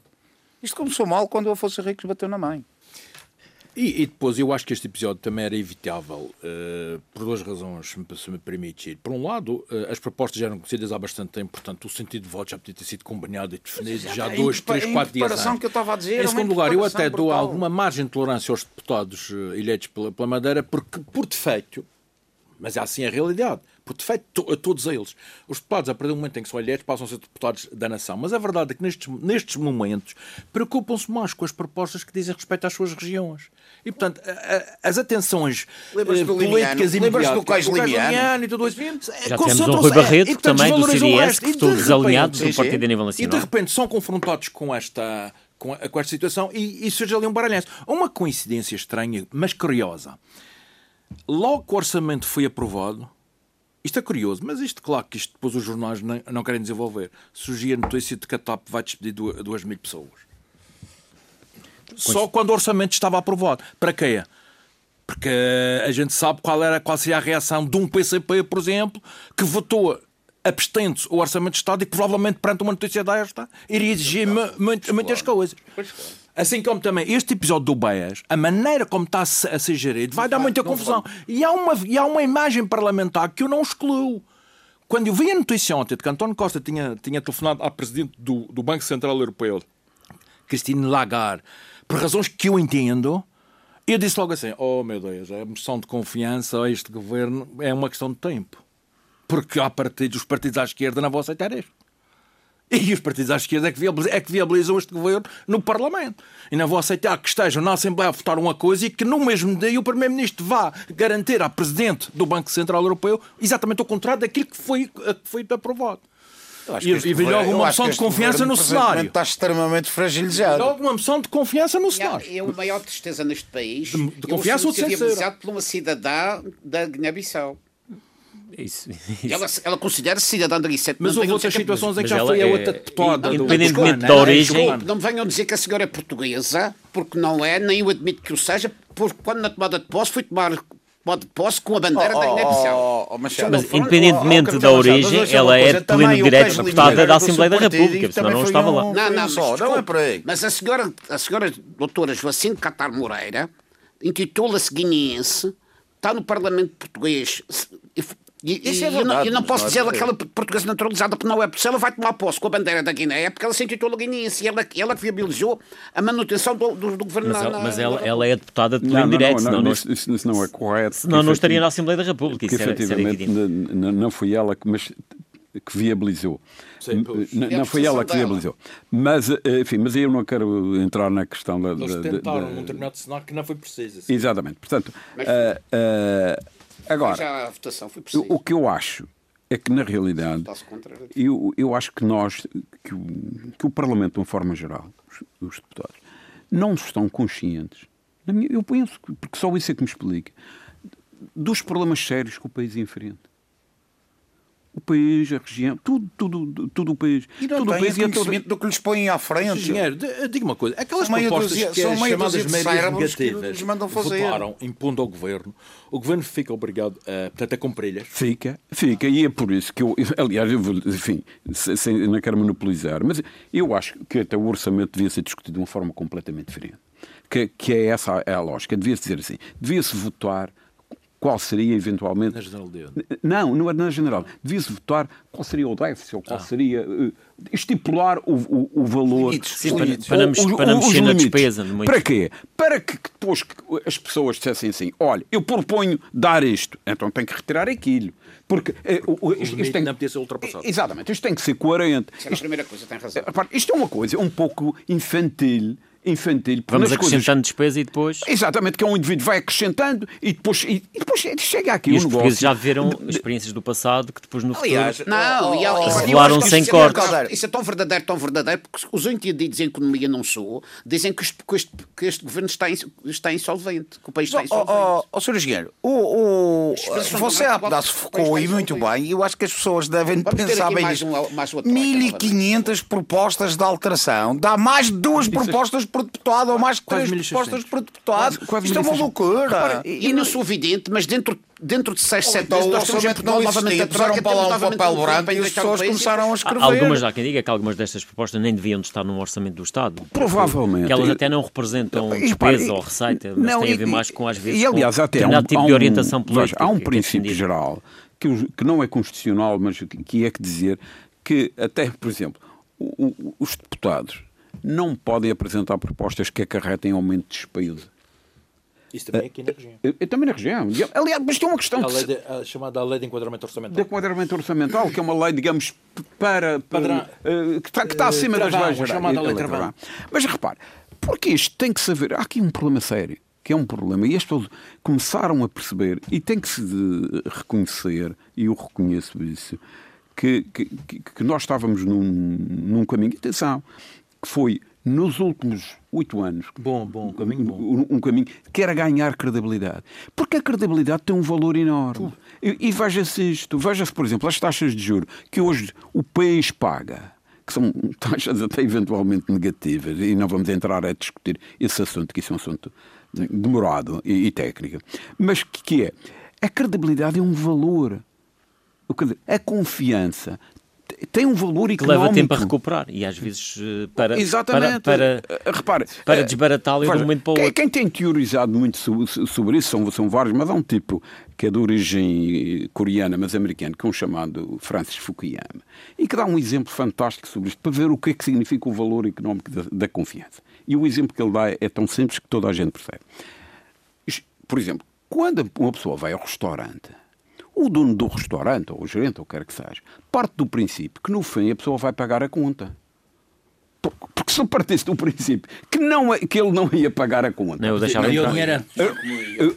Speaker 6: Isto começou mal quando o Afonso Henriques bateu na mãe.
Speaker 3: E, e, depois eu acho que este episódio também era evitável uh, por duas razões, se me permitir. Por um lado, uh, as propostas já eram conhecidas há bastante tempo, portanto o sentido de voto já podia ter sido combinado e definido já, já dois, três, quatro dias antes.
Speaker 6: que eu estava a dizer.
Speaker 3: Em segundo lugar, eu até brutal. dou alguma margem de tolerância aos deputados uh, eleitos pela, pela Madeira, porque por defeito, mas é assim a realidade, por defeito a todos eles. Os deputados, a partir do momento em que são eleitos, passam a ser deputados da nação. Mas a verdade é que nestes, nestes momentos preocupam-se mais com as propostas que dizem respeito às suas regiões. E, portanto, a, a, as atenções uh, políticas
Speaker 6: imediatas... do Cais Limiano
Speaker 3: e tudo isso...
Speaker 2: Já temos um Rui Barreto, é, e, portanto, também, do CDS, que estou desalinhado do Partido a nível nacional.
Speaker 3: E, de repente, são confrontados com esta, com, com esta situação e, e surge ali um baralhanço. Uma coincidência estranha, mas curiosa. Logo que o orçamento foi aprovado, isto é curioso, mas isto, claro que isto depois os jornais não, não querem desenvolver. Surgia a notícia de que a TAP vai despedir duas mil pessoas. Só quando o orçamento estava aprovado. Para quê? Porque a gente sabe qual, era, qual seria a reação de um PCP, por exemplo, que votou abstendo o Orçamento de Estado e que provavelmente perante uma notícia desta iria exigir muitas coisas. Assim como também este episódio do BES, a maneira como está a ser gerido vai dar muita confusão. E há, uma, e há uma imagem parlamentar que eu não excluo. Quando eu vi a notícia ontem de que António Costa tinha, tinha telefonado à Presidente do, do Banco Central Europeu, Christine Lagarde, por razões que eu entendo, eu disse logo assim: Oh meu Deus, a moção de confiança a este governo é uma questão de tempo. Porque há partidos, os partidos à esquerda não vão aceitar isto. *laughs* E os partidos à esquerda é que, viabilizam, é que viabilizam este governo no Parlamento. E não vão aceitar que estejam na Assembleia a votar uma coisa e que no mesmo dia o Primeiro-Ministro vá garantir à Presidente do Banco Central Europeu exatamente o contrário daquilo que foi, que foi aprovado. E, e veio logo uma moção de confiança no cenário.
Speaker 6: Está extremamente fragilizado.
Speaker 3: Logo uma moção de confiança no cenário.
Speaker 5: É a maior tristeza neste país.
Speaker 3: De, de confiança ou de
Speaker 5: viabilizado por uma cidadã da Guiné-Bissau.
Speaker 2: Isso, *laughs* isso.
Speaker 5: Ela, ela considera-se cidadã da Guiné.
Speaker 3: Mas houve outras situações em que já foi a outra deputada.
Speaker 2: Independentemente da origem.
Speaker 5: Não me venham dizer que a senhora é portuguesa, porque não é, nem eu admito que o seja, porque quando na tomada de posse foi tomar pode posse com a bandeira da Guiné-Bissau.
Speaker 6: Oh, oh, Machado,
Speaker 2: Mas,
Speaker 6: oh,
Speaker 2: independentemente
Speaker 6: oh,
Speaker 2: da
Speaker 6: Machado,
Speaker 2: origem,
Speaker 6: mas ouça
Speaker 2: ela é de pleno direito deputada da Assembleia da República, senão não estava lá.
Speaker 5: Não, não,
Speaker 6: só,
Speaker 5: mas,
Speaker 6: não é
Speaker 5: desculpe,
Speaker 6: por aí.
Speaker 5: mas a senhora, a senhora doutora Joacine Catar Moreira intitula-se guineense, está no Parlamento Português. E, e-
Speaker 6: Isso é
Speaker 5: e eu não,
Speaker 6: verdade,
Speaker 5: eu não
Speaker 6: mas
Speaker 5: posso
Speaker 6: não é
Speaker 5: dizer
Speaker 6: por aí.
Speaker 5: aquela portuguesa naturalizada porque não é, porque se ela vai tomar posse com a bandeira da Guiné é porque ela se intitula guineense e ela, ela que viabilizou a manutenção do, do, do governo
Speaker 2: Mas,
Speaker 5: na-
Speaker 2: ela,
Speaker 5: na-
Speaker 2: mas
Speaker 5: na-
Speaker 2: ela, ela é deputada de pleno
Speaker 4: Não, não,
Speaker 2: direito,
Speaker 4: não,
Speaker 2: senão, não,
Speaker 4: isso, isso- não é correto.
Speaker 2: senão não
Speaker 4: porque
Speaker 2: estaria na Assembleia da República.
Speaker 4: Porque
Speaker 2: Isso era, isso era
Speaker 4: efetivamente n- não foi ela que, mas, que viabilizou.
Speaker 3: Sim,
Speaker 5: É
Speaker 4: não foi ela que viabilizou. Mas, eh, enfim, mas eu não quero entrar na questão da.
Speaker 3: Eles
Speaker 4: da-
Speaker 3: tentaram
Speaker 4: da-
Speaker 3: num determinado cenário que não foi preciso. assim.
Speaker 4: Exatamente. Portanto,
Speaker 5: Mas-
Speaker 4: eh, eh, agora,
Speaker 5: Já a votação foi
Speaker 4: o, que eu acho é que, na realidade, eu, eu acho que nós, que o, que o Parlamento, de uma forma geral, os, os deputados, não estão conscientes, na minha- eu penso, que- porque só isso é que me explica, dos problemas sérios que o país enfrenta. O país, a região, tudo, tudo, tudo o país.
Speaker 6: E não
Speaker 4: tudo o país e
Speaker 6: conhecimento do que lhes põem à frente.
Speaker 3: Engenheiro, diga uma coisa. Aquelas
Speaker 6: São
Speaker 3: propostas
Speaker 6: dúzia-
Speaker 3: que
Speaker 6: são
Speaker 3: chamadas meias negativas
Speaker 6: mandam fazer.
Speaker 3: votaram impondo ao governo, o governo fica obrigado a, portanto, a cumpri-las.
Speaker 4: Fica, fica, e é por isso que eu, aliás, eu vou, enfim, sem, sem- não quero monopolizar, mas eu acho que até o orçamento devia ser discutido de uma forma completamente diferente. Que, que é essa a, a lógica. Devia-se dizer assim: devia-se votar qual seria eventualmente.
Speaker 3: Na generalidade.
Speaker 4: Não, não é na general. Devia-se votar qual seria o déficit, ou qual
Speaker 3: Ah.
Speaker 4: seria. eh, estipular o, o, o valor.
Speaker 6: Limites.
Speaker 2: Sim, para-
Speaker 4: Os- os
Speaker 2: mexer na despesa de muitos.
Speaker 4: Para quê? Para que depois que as pessoas dissessem assim: olha, eu proponho dar isto, então tem que retirar aquilo. Porque eh, o- o- isto,
Speaker 3: limite
Speaker 4: tem
Speaker 3: não podia ser ultrapassado.
Speaker 4: Exatamente, isto tem que ser coerente.
Speaker 5: Isso era a
Speaker 4: Isto,
Speaker 5: primeira coisa, tem razão.
Speaker 4: repare, isto é uma coisa um pouco infantil. Infantil
Speaker 2: Vamos
Speaker 4: nas coisas-
Speaker 2: acrescentando despesa e depois.
Speaker 4: Exatamente, que é um indivíduo vai acrescentando e depois, e, e depois chega aqui
Speaker 2: E
Speaker 4: um
Speaker 2: os
Speaker 4: negócio.
Speaker 2: já viram experiências do passado que depois no
Speaker 6: Aliás,
Speaker 2: futuro.
Speaker 5: Não, e,
Speaker 6: Oh, oh,
Speaker 5: isso-
Speaker 6: oh,
Speaker 2: revelaram sem
Speaker 5: é
Speaker 2: cortes.
Speaker 5: Isso é tão verdadeiro, tão verdadeiro, porque os entendidos em economia não sou, dizem que este, que este, que este governo está, ins- está insolvente, que o país está insolvente.
Speaker 6: oh, oh, Sr. Engenheiro, o, o, você há pedaço focou e muito bem, e eu acho que as pessoas devem
Speaker 5: Vamos
Speaker 6: pensar bem
Speaker 5: mais
Speaker 6: nisto.
Speaker 5: um- mais uma troika,
Speaker 6: 1500 propostas de alteração, dá mais de duas propostas por deputado ou mais de três
Speaker 3: 1600.
Speaker 6: propostas por deputado.
Speaker 4: Quase- quase
Speaker 6: Isto é uma
Speaker 4: 1600.
Speaker 6: loucura.
Speaker 5: E, e não sou evidente, mas dentro, dentro de 6, 7
Speaker 6: Então,
Speaker 5: meses
Speaker 6: o
Speaker 5: nós temos em Portugal
Speaker 6: não
Speaker 5: novamente a
Speaker 6: puseram
Speaker 5: troca,
Speaker 6: para lá um papel branco e as pessoas começaram a
Speaker 2: Há
Speaker 6: escrever.
Speaker 2: Algumas há quem diga que algumas destas propostas nem deviam de estar num orçamento do Estado.
Speaker 4: Provavelmente.
Speaker 2: Que elas até não representam despesa ou receita, mas
Speaker 4: não,
Speaker 2: têm a ver mais com, às vezes,
Speaker 4: E aliás,
Speaker 2: com
Speaker 4: até há um,
Speaker 2: determinado tipo
Speaker 4: há
Speaker 2: de
Speaker 4: um-
Speaker 2: orientação política.
Speaker 4: há um
Speaker 2: é
Speaker 4: princípio geral que, não é constitucional, mas que, é que dizer que, até, por exemplo, os deputados não podem apresentar propostas que acarretem aumento de despesa.
Speaker 3: Isso também é aqui na região.
Speaker 4: Eu, eu também na região. Aliás, mas é uma questão
Speaker 3: A,
Speaker 4: de,
Speaker 3: lei de- a chamada Lei de Enquadramento
Speaker 4: de
Speaker 3: Orçamental.
Speaker 4: enquadramento orçamental, que é uma lei, digamos, para, para eh, que está, que está
Speaker 3: Eh,
Speaker 4: acima das leis gerais.
Speaker 3: chamada lei
Speaker 4: Eh. Mas repare, porque isto tem que saber, há aqui um problema sério, que é um problema, e as pessoas começaram a perceber, e tem que se de- reconhecer, e eu reconheço isso, que, que, que- que nós estávamos num, num caminho, atenção, que foi nos últimos oito anos.
Speaker 3: Bom, bom, um caminho bom.
Speaker 4: Um, um caminho que era ganhar credibilidade. Porque a credibilidade tem um valor enorme. E, e veja-se isto, veja-se, por exemplo, as taxas de juros que hoje o país paga, que são taxas até eventualmente negativas, e não vamos entrar a discutir esse assunto, que isso é um assunto demorado e, e técnico. Mas que, que é? A credibilidade é um valor. O que- A confiança tem um valor
Speaker 2: Que
Speaker 4: económico.
Speaker 2: leva tempo a recuperar e às vezes eh, para,
Speaker 4: Exatamente.
Speaker 2: para, para,
Speaker 4: Eh, Repare,
Speaker 2: para
Speaker 4: eh,
Speaker 2: desbaratá-lo de um momento para o
Speaker 4: quem,
Speaker 2: outro.
Speaker 4: Quem tem teorizado muito so- so- sobre isso são, são vários, mas há um tipo que é de origem eh, coreana, mas americano, que é um chamado Francis Fukuyama, e que dá um exemplo fantástico sobre isto, para ver o que é que significa o valor económico da, da confiança. E o exemplo que ele dá é tão simples que toda a gente percebe. Por exemplo, quando uma pessoa vai ao restaurante, o dono do restaurante, ou o gerente, ou o que quer que seja, parte do princípio que no fim a pessoa vai pagar a conta. Por- Porque se ele partisse do princípio que, não, é- que ele não ia pagar a conta,
Speaker 2: Não, eu deixava
Speaker 3: o
Speaker 2: entrar.
Speaker 3: dinheiro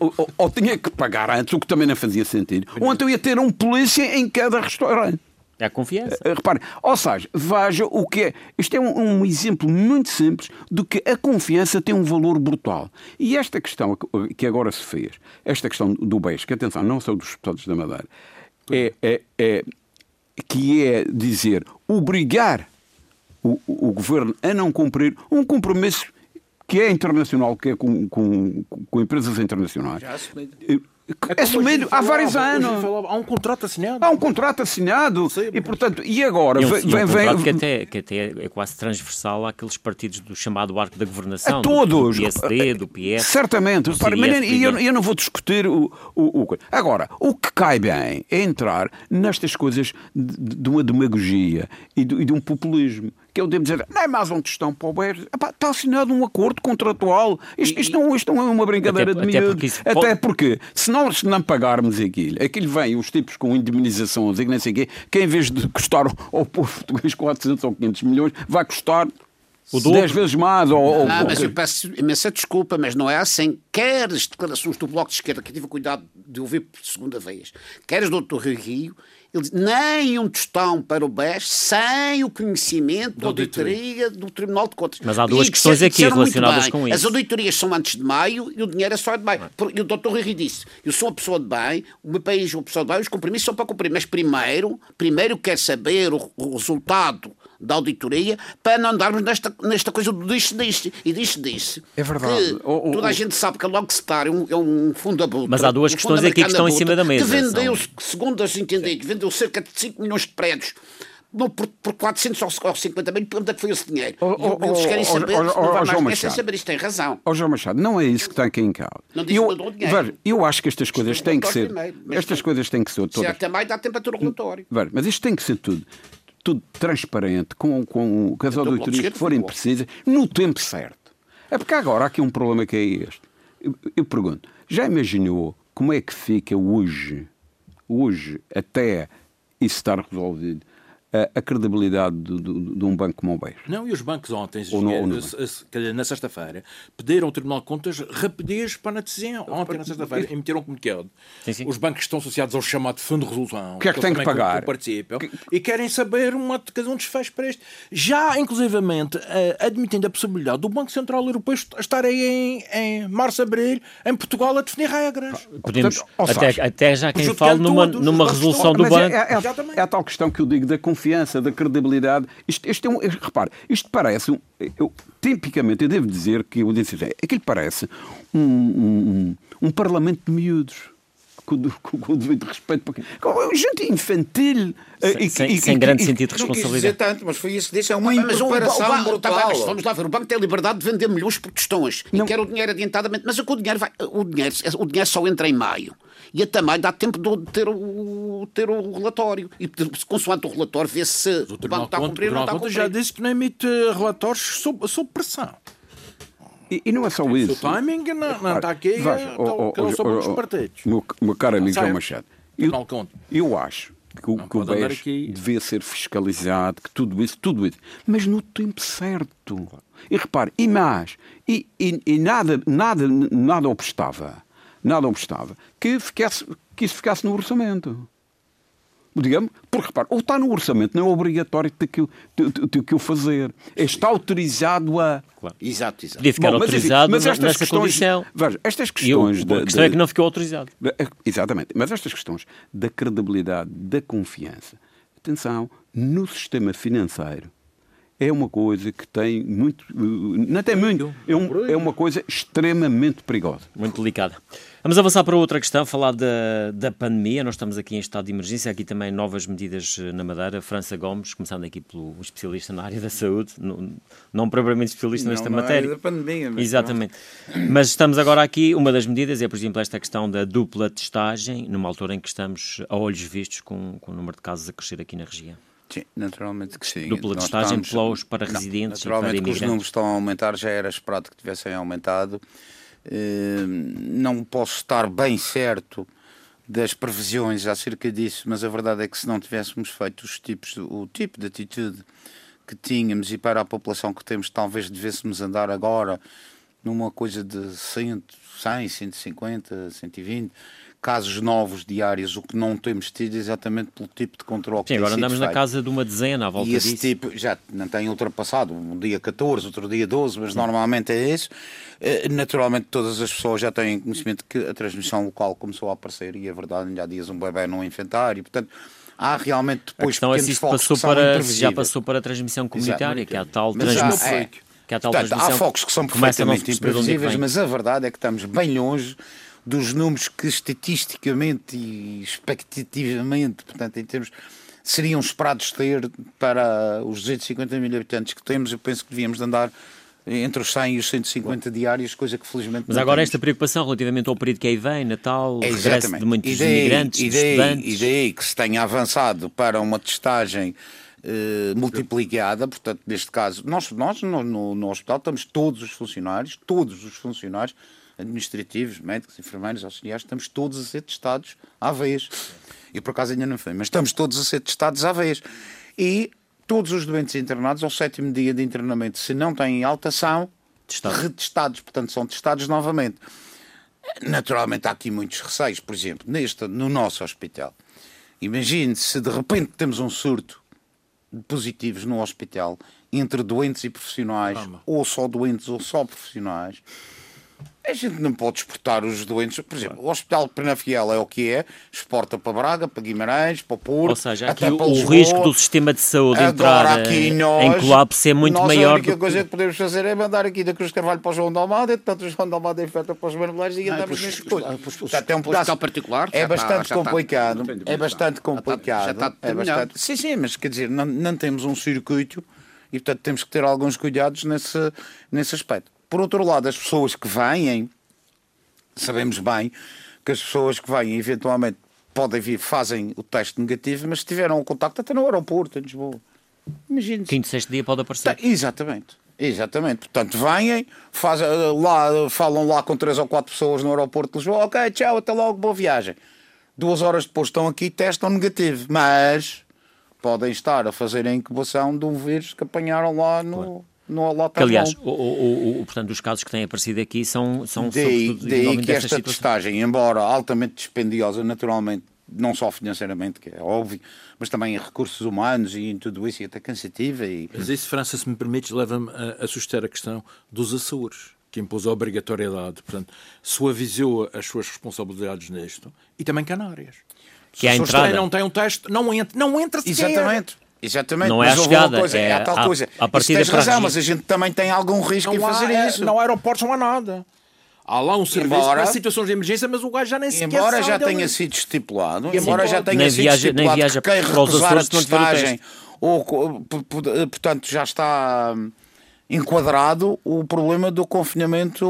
Speaker 4: ou- ou- ou tinha que pagar antes, o que também não fazia sentido, ou então ia ter um polícia em cada restaurante.
Speaker 2: É a confiança.
Speaker 4: Eh, Repare, ou seja, veja o que é. Isto é um, um exemplo muito simples do que a confiança tem um valor brutal. E esta questão que agora se fez, esta questão do BES, que atenção, não são dos deputados da Madeira, é, é, é- que é dizer, obrigar o, o governo a não cumprir um compromisso que é internacional, que é com, com, com empresas internacionais.
Speaker 6: Já assumido.
Speaker 4: Eh,
Speaker 3: É
Speaker 4: assumido há vários anos.
Speaker 3: Falava, há um contrato assinado.
Speaker 4: Há um contrato assinado.
Speaker 3: Sim,
Speaker 4: e, portanto, e agora?
Speaker 2: E um,
Speaker 4: vem,
Speaker 2: e um
Speaker 4: vem,
Speaker 2: que, até, que até é quase transversal àqueles partidos do chamado arco da governação.
Speaker 4: A
Speaker 2: do-
Speaker 4: todos.
Speaker 2: Do PSD, do PS.
Speaker 4: Certamente.
Speaker 2: do CDS,
Speaker 4: mas eu, eu não vou discutir o, o, o- Agora, o que cai bem é entrar nestas coisas de, de uma demagogia e de, e de um populismo. Que eu devo dizer, não é mais um tostão para o BES. Epá, Está assinado um acordo contratual. Isto, isto, não, isto não é uma brincadeira
Speaker 2: Até-
Speaker 4: de
Speaker 2: até
Speaker 4: miúdo.
Speaker 2: porque isso
Speaker 4: Até
Speaker 2: pode-
Speaker 4: porque, se nós não pagarmos aquilo, aquilo vem, os tipos com indemnizações e que nem sei o quê, que em vez de custar ao povo português 400 ou 500 milhões, vai custar
Speaker 2: O dobro.
Speaker 4: 10 vezes mais. Ou, ou-
Speaker 5: Ah, mas eu peço imensa desculpa, mas não é assim. Quer as declarações do Bloco de Esquerda, que eu tive cuidado de ouvir por segunda vez, quer as do Dr. Rio, ele diz, nem um tostão para o BES sem o conhecimento da auditoria do Tribunal de Contas.
Speaker 2: Mas há duas
Speaker 5: E
Speaker 2: questões
Speaker 5: disseram-
Speaker 2: aqui
Speaker 5: disseram
Speaker 2: relacionadas com
Speaker 5: As
Speaker 2: isso.
Speaker 5: auditorias são antes de maio e o dinheiro é só de maio. Por- E o Dr. Rui Rio disse, eu sou uma pessoa de bem, o meu país é uma pessoa de bem, os compromissos são para cumprir, mas primeiro, primeiro quer saber o, o resultado da auditoria para não andarmos nesta, nesta coisa do disse-disse. E disse-disse.
Speaker 4: É verdade.
Speaker 5: que
Speaker 4: O- o-
Speaker 5: toda a
Speaker 4: o-
Speaker 5: gente sabe que a Logstar é um, é um fundo abutre.
Speaker 2: Mas há duas
Speaker 5: um
Speaker 2: questões aqui que estão em
Speaker 5: americano
Speaker 2: cima da
Speaker 5: abutre,
Speaker 2: mesa,
Speaker 5: Que vendeu,
Speaker 2: são-
Speaker 5: segundo as entendi, que vendeu cerca de 5 milhões de prédios. Não, por, por 400 ou ou 50 mil, onde é que foi esse dinheiro?
Speaker 4: Oh, oh,
Speaker 5: eles
Speaker 4: oh,
Speaker 5: querem
Speaker 4: oh,
Speaker 5: saber,
Speaker 4: oh,
Speaker 5: não
Speaker 4: oh,
Speaker 5: vai
Speaker 4: oh,
Speaker 5: mais
Speaker 4: João
Speaker 5: ninguém sem
Speaker 4: Machado.
Speaker 5: saber, isto tem razão.
Speaker 4: Ó João Machado, não é isso que está aqui em causa.
Speaker 5: Não disse
Speaker 4: eu,
Speaker 5: que dinheiro.
Speaker 4: veja, eu acho que estas coisas
Speaker 5: Isto
Speaker 4: têm que ser.
Speaker 5: primeiro,
Speaker 4: Estas coisas têm que ser
Speaker 5: Se
Speaker 4: todas.
Speaker 5: até mais dá tempo a ter o relatório.
Speaker 4: Veja, mas isto tem que ser tudo, tudo transparente, com, com, com as
Speaker 5: Então,
Speaker 4: auditorias que forem precisas, no tempo certo. É porque agora há aqui um problema que é este. Eu, eu pergunto, já imaginou como é que fica hoje, hoje, até isso estar resolvido, a, credibilidade do- do- de um banco como o BES?
Speaker 3: Não, e os bancos ontem,
Speaker 4: Ou não, ou não.
Speaker 3: na sexta-feira, pediram ao Tribunal de Contas rapidez para a decisão. Ontem, na sexta-feira, emitiram um comunicado.
Speaker 2: Sim, sim.
Speaker 3: Os bancos estão associados ao chamado Fundo de Resolução.
Speaker 4: O que é que tem que pagar?
Speaker 3: Participam, E querem saber uma, cada um desfecho para este. Já, inclusivamente, eh, admitindo a possibilidade do Banco Central Europeu est- estar aí em, em março, abril, em Portugal, a definir regras.
Speaker 2: Podemos,
Speaker 4: Portanto, ó,
Speaker 2: até, até já quem fala numa, numa resolução do
Speaker 4: Mas
Speaker 2: banco.
Speaker 4: É, é- é- é a tal questão que eu digo da confiança, da credibilidade. Isto, isto é um, repare, isto parece, um, eu, tipicamente, eu devo dizer que disse, é, aquilo parece um, um, um parlamento de miúdos. Com, o- com, com o devido respeito para com gente infantil eh,
Speaker 2: Sem-
Speaker 4: e-
Speaker 2: sem-
Speaker 4: e-
Speaker 2: sem
Speaker 4: e-
Speaker 2: grande
Speaker 4: e-
Speaker 2: sentido de
Speaker 6: Não quis dizer
Speaker 2: responsabilidade.
Speaker 6: tanto, mas foi isso que disse. É uma
Speaker 5: Mas o, o, tá bem,
Speaker 6: brutal.
Speaker 5: mas vamos lá ver, o banco tem a liberdade de vender milhões por tostões
Speaker 4: Não.
Speaker 5: e quer o dinheiro adiantadamente, mas é que o dinheiro, vai, o, dinheiro, o dinheiro só entra em maio. E até maio dá tempo de ter o, ter o relatório. E consoante o relatório, vê se o,
Speaker 3: O
Speaker 5: banco está a cumprir ou não está a
Speaker 3: Contas já
Speaker 5: cumprir.
Speaker 3: disse que não emite relatórios sob, sob pressão.
Speaker 4: e- e não é só
Speaker 3: O
Speaker 4: isso.
Speaker 3: timing não, não está aqui,
Speaker 4: Veja, ó,
Speaker 3: cada um sobre
Speaker 4: ó,
Speaker 3: os partidos.
Speaker 4: Meu, meu caro amigo João Machado, eu, eu acho que o,
Speaker 3: Não
Speaker 4: que o BES
Speaker 3: aqui-
Speaker 4: devia ser fiscalizado, que tudo isso, tudo isso, mas no tempo certo. E repare, e mais, e, e- e nada, nada, nada obstava, nada obstava que, ficasse, que isso ficasse no orçamento. Digamos, porque repare, ou está no orçamento, não é obrigatório ter que, o- ter- ter- ter que o fazer. Está autorizado a.
Speaker 5: Exato, exato.
Speaker 2: Podia ficar
Speaker 4: Bom, mas,
Speaker 2: autorizado
Speaker 4: mas estas
Speaker 2: nessa
Speaker 4: questões,
Speaker 2: condição.
Speaker 4: Veja, estas questões
Speaker 2: a
Speaker 4: da-
Speaker 2: questão é que não ficou autorizado.
Speaker 4: é, Exatamente. Mas estas questões da credibilidade, da confiança, atenção, no sistema financeiro é uma coisa que tem muito. uh, Não tem muito. É, um- é uma coisa extremamente perigosa.
Speaker 2: Muito delicada. Vamos avançar para outra questão, falar da, da pandemia. Nós estamos aqui em estado de emergência, aqui também novas medidas eh, na Madeira. França Gomes, começando aqui pelo especialista na área da saúde, não, não propriamente especialista
Speaker 6: Não
Speaker 2: nesta
Speaker 6: na área
Speaker 2: matéria.
Speaker 6: da pandemia, mas
Speaker 2: Exatamente. Mas estamos agora aqui, uma das medidas é, por exemplo, esta questão da dupla testagem, numa altura em que estamos a olhos vistos com, com o número de casos a crescer aqui na região.
Speaker 6: Sim, naturalmente que sim.
Speaker 2: Dupla
Speaker 6: Nós
Speaker 2: testagem
Speaker 6: estamos-
Speaker 2: para os- para
Speaker 6: Não,
Speaker 2: residentes e
Speaker 6: Naturalmente
Speaker 2: para
Speaker 6: que os números estão a aumentar, já era esperado que tivessem aumentado. Eh, Não posso estar bem certo das previsões acerca disso, mas a verdade é que se não tivéssemos feito os tipos, o tipo de atitude que tínhamos e para a população que temos, talvez devêssemos andar agora numa coisa de 100, 100 150, 120 casos novos diários, o que não temos tido exatamente pelo tipo de controle que
Speaker 2: Sim, agora andamos na
Speaker 6: feito.
Speaker 2: casa de uma dezena à volta
Speaker 6: E esse
Speaker 2: disso.
Speaker 6: tipo já não tem ultrapassado, um dia 14, outro dia 12, mas normalmente é isso. Eh, Naturalmente todas as pessoas já têm conhecimento que a transmissão local começou a aparecer e é verdade, ainda há dias um bebê no infantário, portanto há realmente
Speaker 2: A
Speaker 6: depois
Speaker 2: é se
Speaker 6: pequenos
Speaker 2: isto
Speaker 6: focos
Speaker 2: passou
Speaker 6: que
Speaker 2: para, se já passou para a transmissão comunitária, que há tal
Speaker 6: Mas já
Speaker 2: transmissão. Que há tal
Speaker 6: Portanto, há focos que são
Speaker 2: a
Speaker 6: perfeitamente imprevisíveis, mas a verdade é que estamos bem longe dos números que estatisticamente e expectativamente, portanto, em termos seriam esperados ter para os 250 mil habitantes que temos, eu penso que devíamos andar entre os 100 e os 150 diários, coisa que felizmente
Speaker 2: Mas agora temos. esta preocupação relativamente ao período que aí vem, Natal, é, regresso de muitos
Speaker 6: daí,
Speaker 2: imigrantes, daí, estudantes...
Speaker 6: Que se tenha avançado para uma testagem eh, multiplicada, portanto, neste caso, nós, nós no, no, no, hospital estamos todos os funcionários, todos os funcionários administrativos, médicos, enfermeiros, auxiliares, estamos todos a ser testados à vez. E por acaso ainda não foi, mas estamos todos a ser testados à vez. E todos os doentes internados, ao sétimo dia de internamento, se não têm alta, são Testado. retestados, portanto, são testados novamente. Naturalmente, há aqui muitos receios, por exemplo, neste, no nosso hospital. Imagine se de repente temos um surto positivos no hospital entre doentes e profissionais, ou só doentes ou só profissionais. A gente não pode exportar os doentes. Por exemplo, o Hospital de Penafiel é o que é, exporta para Braga, para Guimarães, para Porto.
Speaker 2: Ou seja, aqui o, o risco do sistema de saúde entrar aqui eh, nós, em colapso é muito
Speaker 6: nós
Speaker 2: maior.
Speaker 6: A única do... coisa que podemos fazer é mandar aqui da Cruz Carvalho para o João de Almada, tanto o João de Almada infecta para os Marmelares e andamos neste coisa.
Speaker 5: Até um hospital particular.
Speaker 6: É bastante complicado. É bastante complicado. Já está é bastante. Sim, sim, mas quer dizer, não, não temos um circuito e portanto temos que ter alguns cuidados nesse, nesse aspecto. Por outro lado, as pessoas que vêm, sabemos bem que as pessoas que vêm eventualmente podem vir, fazem o teste negativo, mas tiveram o contacto até no aeroporto, em Lisboa.
Speaker 2: Imagine. Quinto, sexto dia pode aparecer.
Speaker 6: Tá, exatamente. Exatamente. Portanto, vêm, faz, eh, lá, falam lá com três ou quatro pessoas no aeroporto de Lisboa, ok, tchau, até logo, boa viagem. Duas horas depois estão aqui testam negativo, mas podem estar a fazer a incubação de um vírus que apanharam lá no, claro no
Speaker 2: lote Aliás, o, o, o, portanto, os casos que têm aparecido aqui são, são
Speaker 6: daí, daí que esta testagem, embora altamente dispendiosa, naturalmente, não só financeiramente, que é óbvio, mas também em recursos humanos e em tudo isso, e até cansativa. E...
Speaker 3: Mas isso, França, se me permites, leva-me a, a sustentar a questão dos Açores, que impôs a obrigatoriedade, portanto, suavizou as suas responsabilidades nisto, e também Canárias.
Speaker 2: Que é a entrada.
Speaker 3: não tem um teste, não entra, não entra sequer.
Speaker 6: Exatamente. Exatamente.
Speaker 2: Não é a chegada,
Speaker 6: coisa,
Speaker 2: é,
Speaker 6: é a tal a, coisa.
Speaker 2: A partir
Speaker 6: tens razão, mas a gente também tem algum risco
Speaker 3: não
Speaker 6: em fazer
Speaker 3: há,
Speaker 6: isso.
Speaker 3: Não há aeroportos, não há nada. Há lá um serviço embora, para situações de emergência, mas o gajo já nem sequer
Speaker 6: Embora já tenha
Speaker 3: dele.
Speaker 6: sido estipulado, embora já tenha
Speaker 2: nem
Speaker 6: sido
Speaker 2: viaja,
Speaker 6: estipulado
Speaker 2: nem viaja
Speaker 6: que quem recusar a testagem, ou, portanto, já está enquadrado o problema do confinamento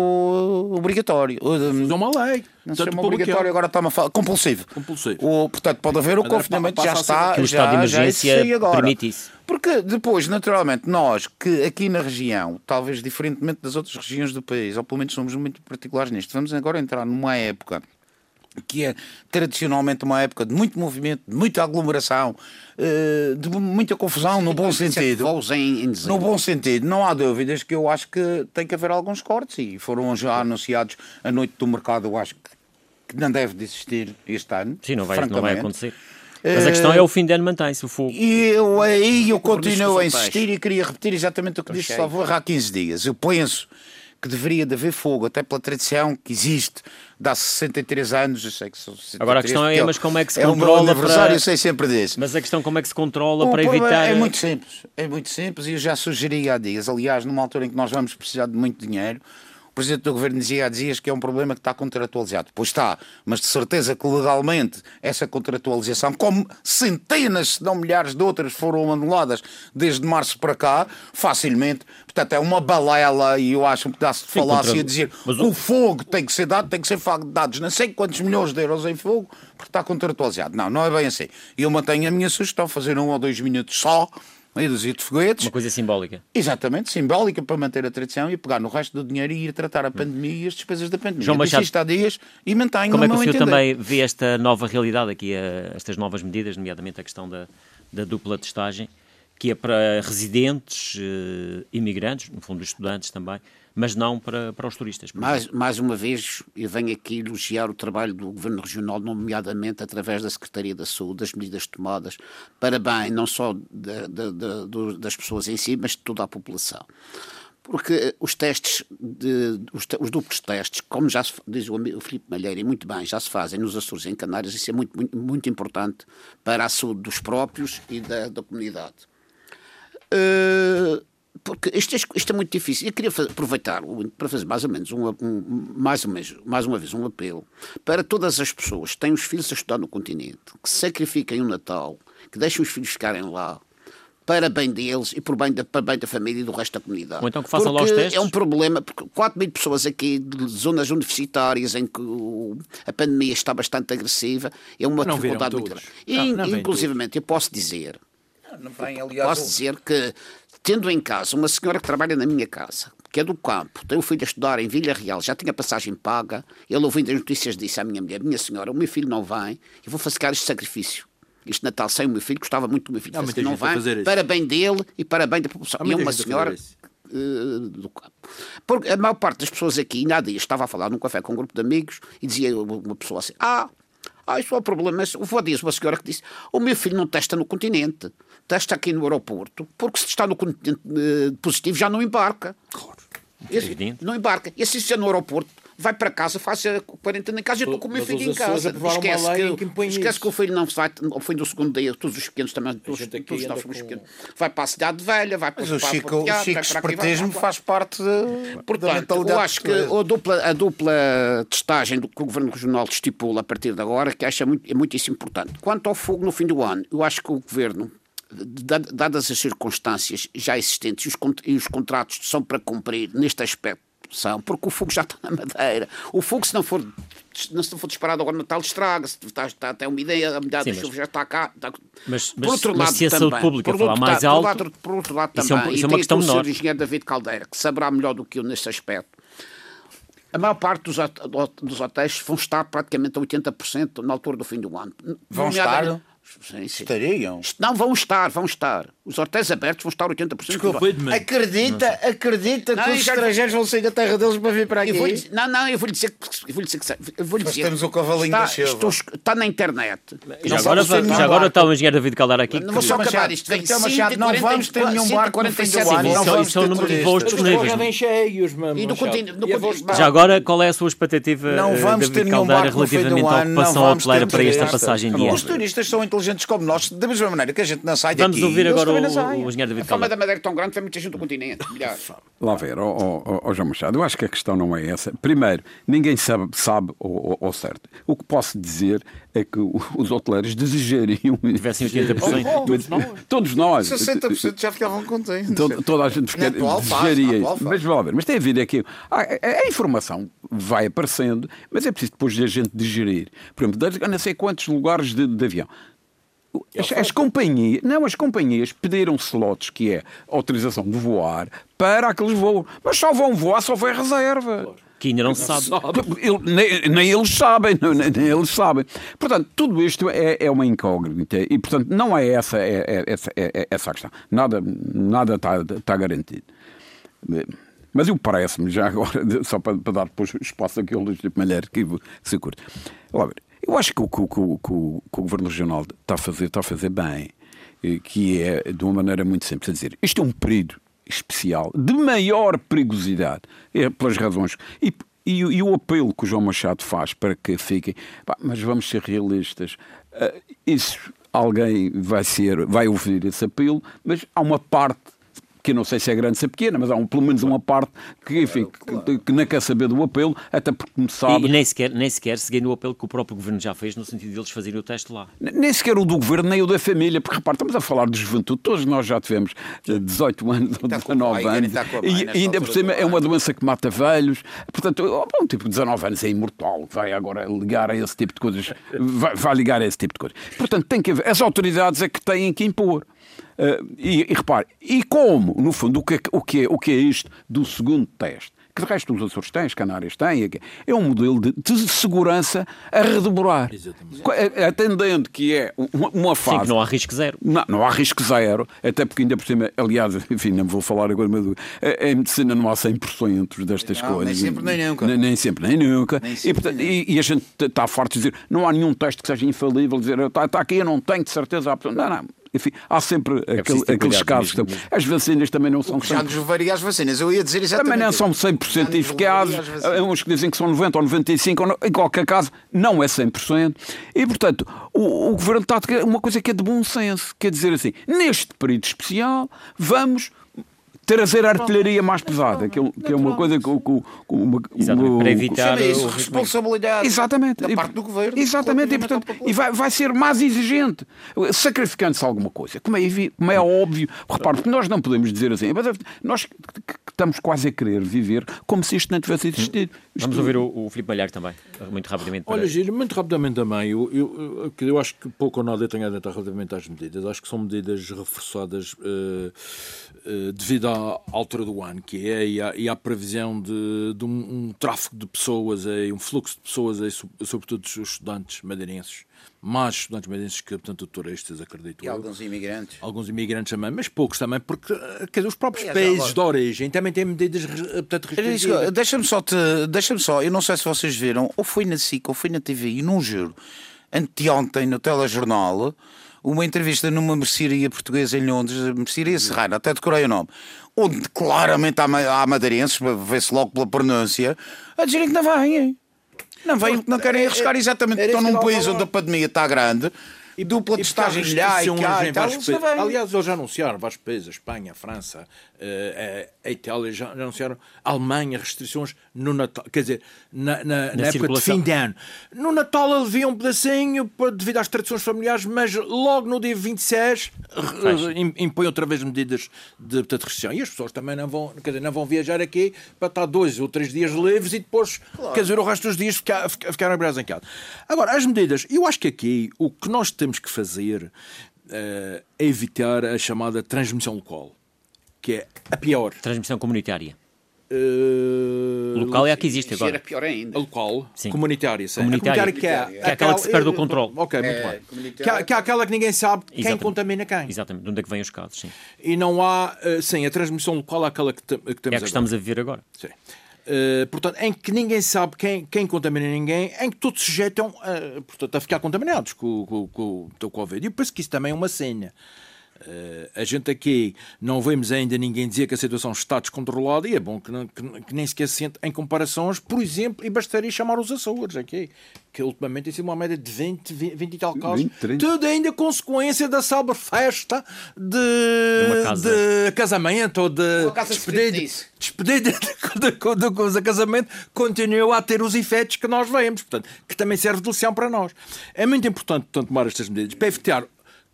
Speaker 6: obrigatório.
Speaker 3: Isso é uma lei.
Speaker 6: Não se chama obrigatório, agora está a falar. Compulsivo.
Speaker 3: Compulsivo.
Speaker 6: O, portanto, pode haver o confinamento, já está.
Speaker 2: Que o estado de emergência permite isso.
Speaker 6: Porque depois, naturalmente, nós que aqui na região, talvez diferentemente das outras regiões do país, ou pelo menos somos muito particulares nisto, vamos agora entrar numa época que é tradicionalmente uma época de muito movimento, de muita aglomeração, eh, de muita confusão, no bom sentido. no bom sentido, não há dúvidas que eu acho que tem que haver alguns cortes e foram já anunciados a noite do mercado, eu acho que não deve de existir este ano.
Speaker 2: Sim, não vai, não vai acontecer. Mas a questão é o fim de ano mantém-se o fogo.
Speaker 6: E eu aí eu continuo a insistir e queria repetir exatamente o que disse Salvador há 15 dias. Eu penso que deveria de haver fogo, até pela tradição que existe de há 63 anos. Eu sei que são 63,
Speaker 2: Agora a questão é, mas como é que se
Speaker 6: é
Speaker 2: controla
Speaker 6: o para... eu sei sempre disso.
Speaker 2: Mas a questão como é que se controla o para evitar...
Speaker 6: É muito simples, é muito simples e eu já sugeri há dias, aliás, numa altura em que nós vamos precisar de muito dinheiro, Presidente do Governo dizia há dias que é um problema que está contratualizado. Pois está, mas de certeza que legalmente essa contratualização, como centenas, se não milhares de outras foram anuladas desde março para cá, facilmente, portanto é uma balela e eu acho um pedaço de falácia a dizer mas o... fogo tem que ser dado, tem que ser dados não sei quantos milhões de euros em fogo porque está contratualizado. Não, não é bem assim. Eu mantenho a minha sugestão, fazer um ou dois minutos só meia dúzia de foguetes.
Speaker 2: Uma coisa simbólica.
Speaker 6: Exatamente, simbólica para manter a tradição e pegar no resto do dinheiro e ir tratar a pandemia e as despesas da pandemia.
Speaker 2: João Machado,
Speaker 6: isto há dias e mantenho
Speaker 2: Como é que o
Speaker 6: senhor
Speaker 2: entender. também vê esta nova realidade aqui, estas novas medidas, nomeadamente a questão da, da dupla testagem, que é para residentes, uh, imigrantes, no fundo estudantes também, mas não para, para os turistas.
Speaker 5: Mais, mais uma vez, eu venho aqui elogiar o trabalho do Governo Regional, nomeadamente através da Secretaria da Saúde, das medidas tomadas para bem não só de, de, de, das pessoas em si, mas de toda a população. Porque os testes, de, os, os, duplos testes, como já se, diz o, o Filipe Malheiro, e muito bem, já se fazem nos Açores e em Canárias, isso é muito, muito, muito importante para a saúde dos próprios e da, da comunidade. Uh, porque isto é, isto é muito difícil. Eu queria aproveitar para fazer mais ou menos um, um, mais, uma, mais uma vez um apelo para todas as pessoas que têm os filhos a estudar no continente, que sacrifiquem o Natal, que deixem os filhos ficarem lá, para bem deles e por bem da, para bem da família e do resto da comunidade.
Speaker 2: Ou então que façam lá os testes.
Speaker 5: É um problema, porque 4 mil pessoas aqui de zonas universitárias em que a pandemia está bastante agressiva, é uma não dificuldade muito grande. E, não, não inclusivamente, eu posso dizer, não vem, aliás, posso dizer que tendo em casa uma senhora que trabalha na minha casa, que é do campo, tem o filho a estudar em Vila Real, já tinha passagem paga, ele ouvindo as notícias disse à minha mulher, minha senhora, o meu filho não vem, eu vou fazer este sacrifício. Este Natal sem o meu filho, gostava muito do meu filho,
Speaker 3: Há
Speaker 5: não
Speaker 3: vai,
Speaker 5: para bem dele e para bem da população. E é uma senhora uh, do campo. Porque a maior parte das pessoas aqui, dias, estava a falar num café com um grupo de amigos e dizia uma pessoa assim, ah, ah, isso é o problema. Houve dias uma senhora que disse: O meu filho não testa no continente, testa aqui no aeroporto, porque se está no continente uh, positivo já não embarca. Claro. Esse, não embarca. E se isso é no aeroporto, vai para casa, faz a quarentena em casa, eu estou com o meu filho em casa. Esquece, que, que esquece que o filho não vai ao fim do segundo dia, todos os pequenos também, todos, todos os nossos com... pequenos. Vai para a cidade velha, vai para,
Speaker 6: Mas o Chico, o Chico espertesmo faz parte de,
Speaker 5: Portanto, eu acho que a dupla, a dupla testagem do que o Governo Regional estipula a partir de agora, que acho é, muito, é muitíssimo importante. Quanto ao fogo no fim do ano, eu acho que o Governo dadas as circunstâncias já existentes e os contratos são para cumprir neste aspecto são, porque o fogo já está na madeira. O fogo, se não for, se não for disparado agora no Natal, estraga-se. Está, está até uma ideia, a medida da chuva já está cá. Está...
Speaker 2: Mas, mas, por outro mas lado, se a também, saúde pública por falar mais alto. Por, lado,
Speaker 5: por outro lado, também, isso é, um, isso é uma questão menor. o engenheiro David Caldeira, que saberá melhor do que eu neste aspecto. A maior parte dos, dos hotéis vão estar praticamente a 80% na altura do fim do ano.
Speaker 6: Vão estar? Sim, sim. Estariam?
Speaker 5: Não, vão estar, vão estar. Os hotéis abertos vão estar 80%.
Speaker 6: Desculpa, acredita, acredita não, que os estrangeiros vão sair da terra deles para vir para aqui?
Speaker 5: Vou, não, não, eu vou lhe dizer que. Eu vou lhe dizer que eu vou lhe dizer,
Speaker 6: temos o cavalinho está, da Estou,
Speaker 5: está na internet.
Speaker 2: Já agora, já agora está o engenheiro David Caldar aqui.
Speaker 5: Não vou só acabar isto.
Speaker 6: Machado, não vamos ter nenhum barco no fim do ano. Não
Speaker 2: vamos ter o número de voos disponíveis. Já agora, qual é a sua expectativa,
Speaker 6: não vamos ter nenhum barco
Speaker 2: relativamente à ocupação hoteleira para esta passagem de ano?
Speaker 6: Os turistas são inteligentes como nós da mesma maneira que a gente não sai
Speaker 2: Vamos
Speaker 6: daqui.
Speaker 2: Vamos ouvir agora o, o engenheiro David A
Speaker 5: fama da Madeira é tão grande que muita gente do continente. Milhares.
Speaker 4: Lá ver, ó oh, oh, oh, João Machado, eu acho que a questão não é essa. Primeiro, ninguém sabe, sabe ao, certo. O que posso dizer é que os hoteleiros desejariam.
Speaker 2: Tivessem 80%.
Speaker 4: todos nós. Todos nós.
Speaker 6: 60% já ficavam contentes.
Speaker 4: Toda, toda a gente quer, desejaria. Mas, vamos ver, mas tem a ver é que a, a, informação vai aparecendo, mas é preciso depois a gente digerir. Por exemplo, não sei quantos lugares de, de avião. As, as, companhias, não, as companhias pediram slots, que é autorização de voar, para aqueles voos. Mas só vão voar se houver reserva. Claro.
Speaker 2: Que ainda não se sabe.
Speaker 4: nem, nem, eles sabem, nem, nem, eles sabem. Portanto, tudo isto é, é uma incógnita e, portanto, não é essa, é, é, essa, é, é essa a questão. Nada, nada está, está garantido. Mas eu parece-me, já agora, *laughs* só para, para dar depois espaço àqueles de Malher que se curte. Olha, eu acho que o que, o, que o Governo Regional está a fazer, está a fazer bem, eh, que é de uma maneira muito simples, a dizer, isto é um período especial, de maior perigosidade, é pelas razões. E, e, e, o apelo que o João Machado faz para que fiquem, pá, mas vamos ser realistas, uh, isso alguém vai ser, vai ouvir esse apelo, mas há uma parte que eu não sei se é grande, se é pequena, mas há um, pelo menos uma parte que, enfim, claro, claro. Que, que, não quer saber do apelo, até porque me sabe.
Speaker 2: E, e, nem, sequer, nem sequer seguindo o apelo que o próprio governo já fez, no sentido de eles fazerem o teste lá.
Speaker 4: Nem sequer o do governo, nem o da família, porque repare, estamos a falar de juventude, todos nós já tivemos 18 eh, anos ou 19 anos, e, e ainda por cima é uma doença que mata velhos, portanto, um tipo de 19 anos é imortal, vai agora ligar a esse tipo de coisas, vai, vai ligar a esse tipo de coisas. Portanto, tem que haver, as autoridades é que têm que impor. Uh, e, e repare, e como, no fundo, o que, é, o, que é, o que é isto do segundo teste? que de resto os Açores têm, as Canárias têm, é um modelo de, de segurança a redobrar. Atendendo que é uma, uma fase. Sim, que
Speaker 2: não há risco zero.
Speaker 4: Não, não há risco zero, até porque ainda por cima, aliás, *laughs* enfim, não vou falar agora, mas em medicina não há 100% destas
Speaker 6: não,
Speaker 4: coisas.
Speaker 6: Nem sempre, nem nunca.
Speaker 4: Nem, nem sempre, nem nunca. Nem sempre, e, portanto, nem e, e, a gente está forte de dizer, não há nenhum teste que seja infalível, dizer, está, está aqui, eu não tenho de certeza. Não, não enfim, há sempre é aquele, aqueles casos. Que, as vacinas também não são.
Speaker 6: Já nos varia as vacinas, eu ia dizer exatamente.
Speaker 4: Também não são 100% eficazes. Há uns que dizem que são 90% ou 95%, ou não, em qualquer caso, não é 100%. E, portanto, o, o governo está a uma coisa que é de bom senso, quer dizer assim, neste período especial, vamos trazer artilharia mais pesada, que é, que é uma coisa que, que, que uma,
Speaker 2: Exatamente, para evitar
Speaker 6: Chama isso
Speaker 2: o
Speaker 6: responsabilidade
Speaker 4: Exatamente.
Speaker 6: da
Speaker 4: E-
Speaker 6: parte do governo.
Speaker 4: Exatamente, e, portanto, e vai, vai ser mais exigente, sacrificando-se alguma coisa, como é, como é óbvio. Repare, porque nós não podemos dizer assim, mas nós que- que estamos quase a querer viver como se isto não tivesse existido. Isto-
Speaker 2: Vamos ouvir o, o Filipe Malheiro também, muito rapidamente. para-
Speaker 3: Olha, Giro, muito rapidamente também, eu, eu, eu, que eu acho que pouco ou nada eu tenho a adiantar relativamente às medidas. Acho que são medidas reforçadas eh, eh, devido à altura do ano, que é, e à, e à previsão de, de um, um tráfego de pessoas, aí, um fluxo de pessoas, so- sobretudo os estudantes madeirenses, mais estudantes madeirenses que, portanto, turistas, acredito
Speaker 6: E
Speaker 3: eu.
Speaker 6: alguns imigrantes.
Speaker 3: Alguns imigrantes também, mas poucos também, porque eh, quer dizer, os próprios países de origem também têm medidas eh, portanto, restritivas.
Speaker 6: Deixa-me só, te, deixa só, eu não sei se vocês viram, ou foi na SIC ou foi na TV, e não juro, anteontem no telejornal, uma entrevista numa mercearia portuguesa em Londres, a mercearia Serrana, até decorei o nome, onde claramente há, há madeirenses, vê-se logo pela pronúncia, a dizerem que não vêm. Não vêm porque não querem arriscar exatamente,
Speaker 3: era
Speaker 6: estão num país onde a pandemia está grande, e dupla
Speaker 3: E
Speaker 6: testagem e e eles não
Speaker 3: países.
Speaker 6: vêm.
Speaker 3: Aliás, eles já anunciaram vários países, a Espanha, a França, a Itália, já anunciaram a Alemanha, restrições no Natal, quer dizer, na, na- na época de fim de ano. No Natal alivia um pedacinho devido às tradições familiares, mas logo no dia 26
Speaker 2: Fecha.
Speaker 3: eh, im- impõe outra vez medidas de, de restrição. E as pessoas também não vão, quer dizer, não vão viajar aqui para estar dois ou três dias livres e depois, quer dizer, o resto dos dias ficar, ficar, abraçados em casa. Agora, as medidas, eu acho que aqui o que nós temos que fazer eh, é evitar a chamada transmissão local, que é a pior.
Speaker 2: Transmissão comunitária.
Speaker 3: Eh,
Speaker 2: Local é a que existe
Speaker 5: Isso era
Speaker 2: agora.
Speaker 5: pior ainda.
Speaker 3: a local,
Speaker 2: Sim.
Speaker 3: comunitária, sim.
Speaker 2: Comunitária.
Speaker 3: A comunitária que é,
Speaker 2: Que é aquela que se perde o controle.
Speaker 3: Ok, muito
Speaker 6: É,
Speaker 3: bem. Que, é- que é aquela que ninguém sabe quem
Speaker 2: Exatamente.
Speaker 3: contamina quem.
Speaker 2: Exatamente, de onde é que vêm os casos, sim.
Speaker 3: E não há, eh, sim, a transmissão local é aquela que, que
Speaker 2: É a
Speaker 3: temos
Speaker 2: que
Speaker 3: agora.
Speaker 2: estamos a viver agora.
Speaker 3: Sim. Eh, portanto, em que ninguém sabe quem, quem contamina ninguém, em que todos se sujeitam a, portanto, a ficar contaminados com, com, com, com o Covid. E eu penso que isso também é uma senha. Eh, a gente aqui não vemos ainda ninguém dizer que a situação está descontrolada e é bom que, não- que, que nem sequer se sente em comparações, por exemplo, e bastaria chamar os Açores aqui, que ultimamente tem sido uma média de 20, 20, 20 e tal casos.
Speaker 4: 20, 30.
Speaker 3: Tudo ainda consequência da célebre festa de,
Speaker 2: casa.
Speaker 3: de casamento ou de despedida, despedida de, de, de, de casamento continua a ter os efeitos que nós vemos, portanto, que também serve de lição para nós. É muito importante, portanto, tomar estas medidas para evitar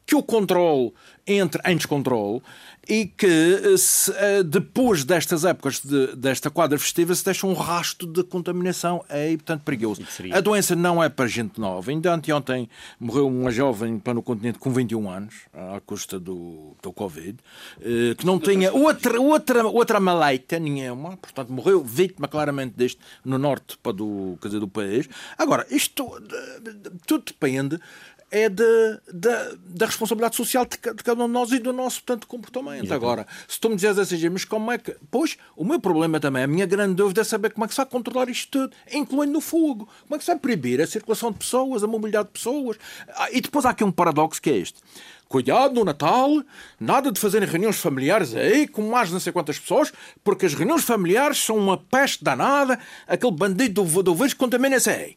Speaker 3: que o controle entre em descontrole e que eh, se, eh, depois destas épocas de- desta quadra festiva se deixa um rastro de contaminação é portanto perigoso. A doença não é para gente nova. Ainda anteontem morreu uma jovem para no continente com 21 anos, à custa do, do Covid, eh, que não tinha outra, outra, outra maleita nenhuma, portanto morreu vítima claramente deste no norte para do, quer dizer, do país. Agora, isto tudo depende é de, da- da responsabilidade social de, ca- de cada um de nós e do nosso portanto, comportamento. Agora, se tu me dizes assim, mas como é que. Pois, o meu problema também, a minha grande dúvida é saber como é que se vai controlar isto tudo, incluindo o fogo. Como é que se vai proibir a circulação de pessoas, a mobilidade de pessoas. Ah, E depois há aqui um paradoxo que é este. Cuidado no Natal, nada de fazerem reuniões familiares aí com mais não sei quantas pessoas, porque as reuniões familiares são uma peste danada, aquele bandido do, do vírus contamina-se aí.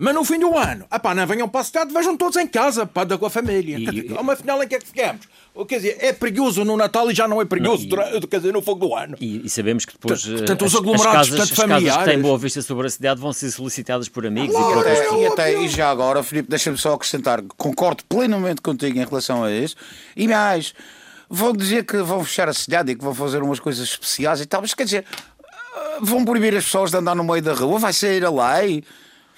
Speaker 3: Mas no fim do ano, ah pá, não venham para a cidade, vejam todos em casa, pá, da com a família.
Speaker 2: E-
Speaker 3: Uma final em que é que ficamos? Quer dizer, é perigoso no Natal e já não é perigoso,
Speaker 2: Não, e-
Speaker 3: durante- quer dizer, no fogo do ano.
Speaker 2: E, e sabemos que depois
Speaker 3: Portanto,
Speaker 2: eh,
Speaker 3: portanto, os aglomerados,
Speaker 2: as casas,
Speaker 3: portanto,
Speaker 2: as casas que têm
Speaker 3: familiares.
Speaker 2: boa vista sobre a cidade vão ser solicitadas por amigos
Speaker 6: E
Speaker 2: e por pessoas.
Speaker 6: e, até- e já agora, Filipe, deixa-me só acrescentar, concordo plenamente contigo em relação a isso. E mais, vão dizer que vão fechar a cidade e que vão fazer umas coisas especiais e tal, mas quer dizer, ah, vão proibir as pessoas de andar no meio da rua, vai sair a lei.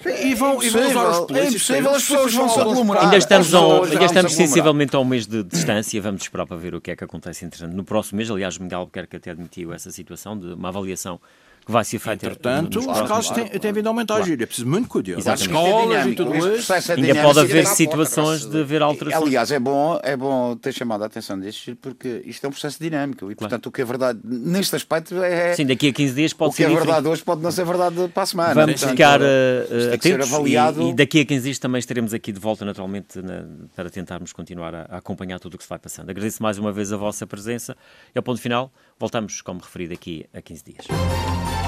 Speaker 3: E vão, e vão usar os
Speaker 6: é
Speaker 3: polícias.
Speaker 6: impossível, as pessoas vão se aglomerar.
Speaker 2: Ainda estamos,
Speaker 6: As
Speaker 2: a
Speaker 6: pessoas
Speaker 2: ainda estamos sensivelmente a um mês de distância. Vamos esperar para ver o que é que acontece entretanto no próximo mês. Aliás, Miguel Albuquerque até admitiu essa situação de uma avaliação vai ser feita.
Speaker 3: Entretanto,
Speaker 2: nos
Speaker 3: os casos têm, têm vindo a aumentar, Gíria. É preciso muito cuidado. As
Speaker 2: Exatamente.
Speaker 3: escolas e tudo isso.
Speaker 6: é
Speaker 2: Ainda pode haver situações de haver alterações.
Speaker 6: Aliás, é bom, é bom ter chamado a atenção disto, porque isto é um processo dinâmico e, portanto, o que é verdade neste aspecto é.
Speaker 2: Sim, daqui a 15 dias
Speaker 6: o
Speaker 2: pode
Speaker 6: que
Speaker 2: ser
Speaker 6: é
Speaker 2: diferente.
Speaker 6: verdade hoje pode não ser verdade para a semana.
Speaker 2: Vamos
Speaker 6: Portanto,
Speaker 2: ficar
Speaker 6: que ser
Speaker 2: atentos
Speaker 6: avaliado.
Speaker 2: e, e daqui a 15 dias também estaremos aqui de volta, naturalmente, na- para tentarmos continuar a, a acompanhar tudo o que se vai passando. Agradeço mais uma vez a vossa presença e ao ponto final voltamos, como referido, aqui a 15 dias.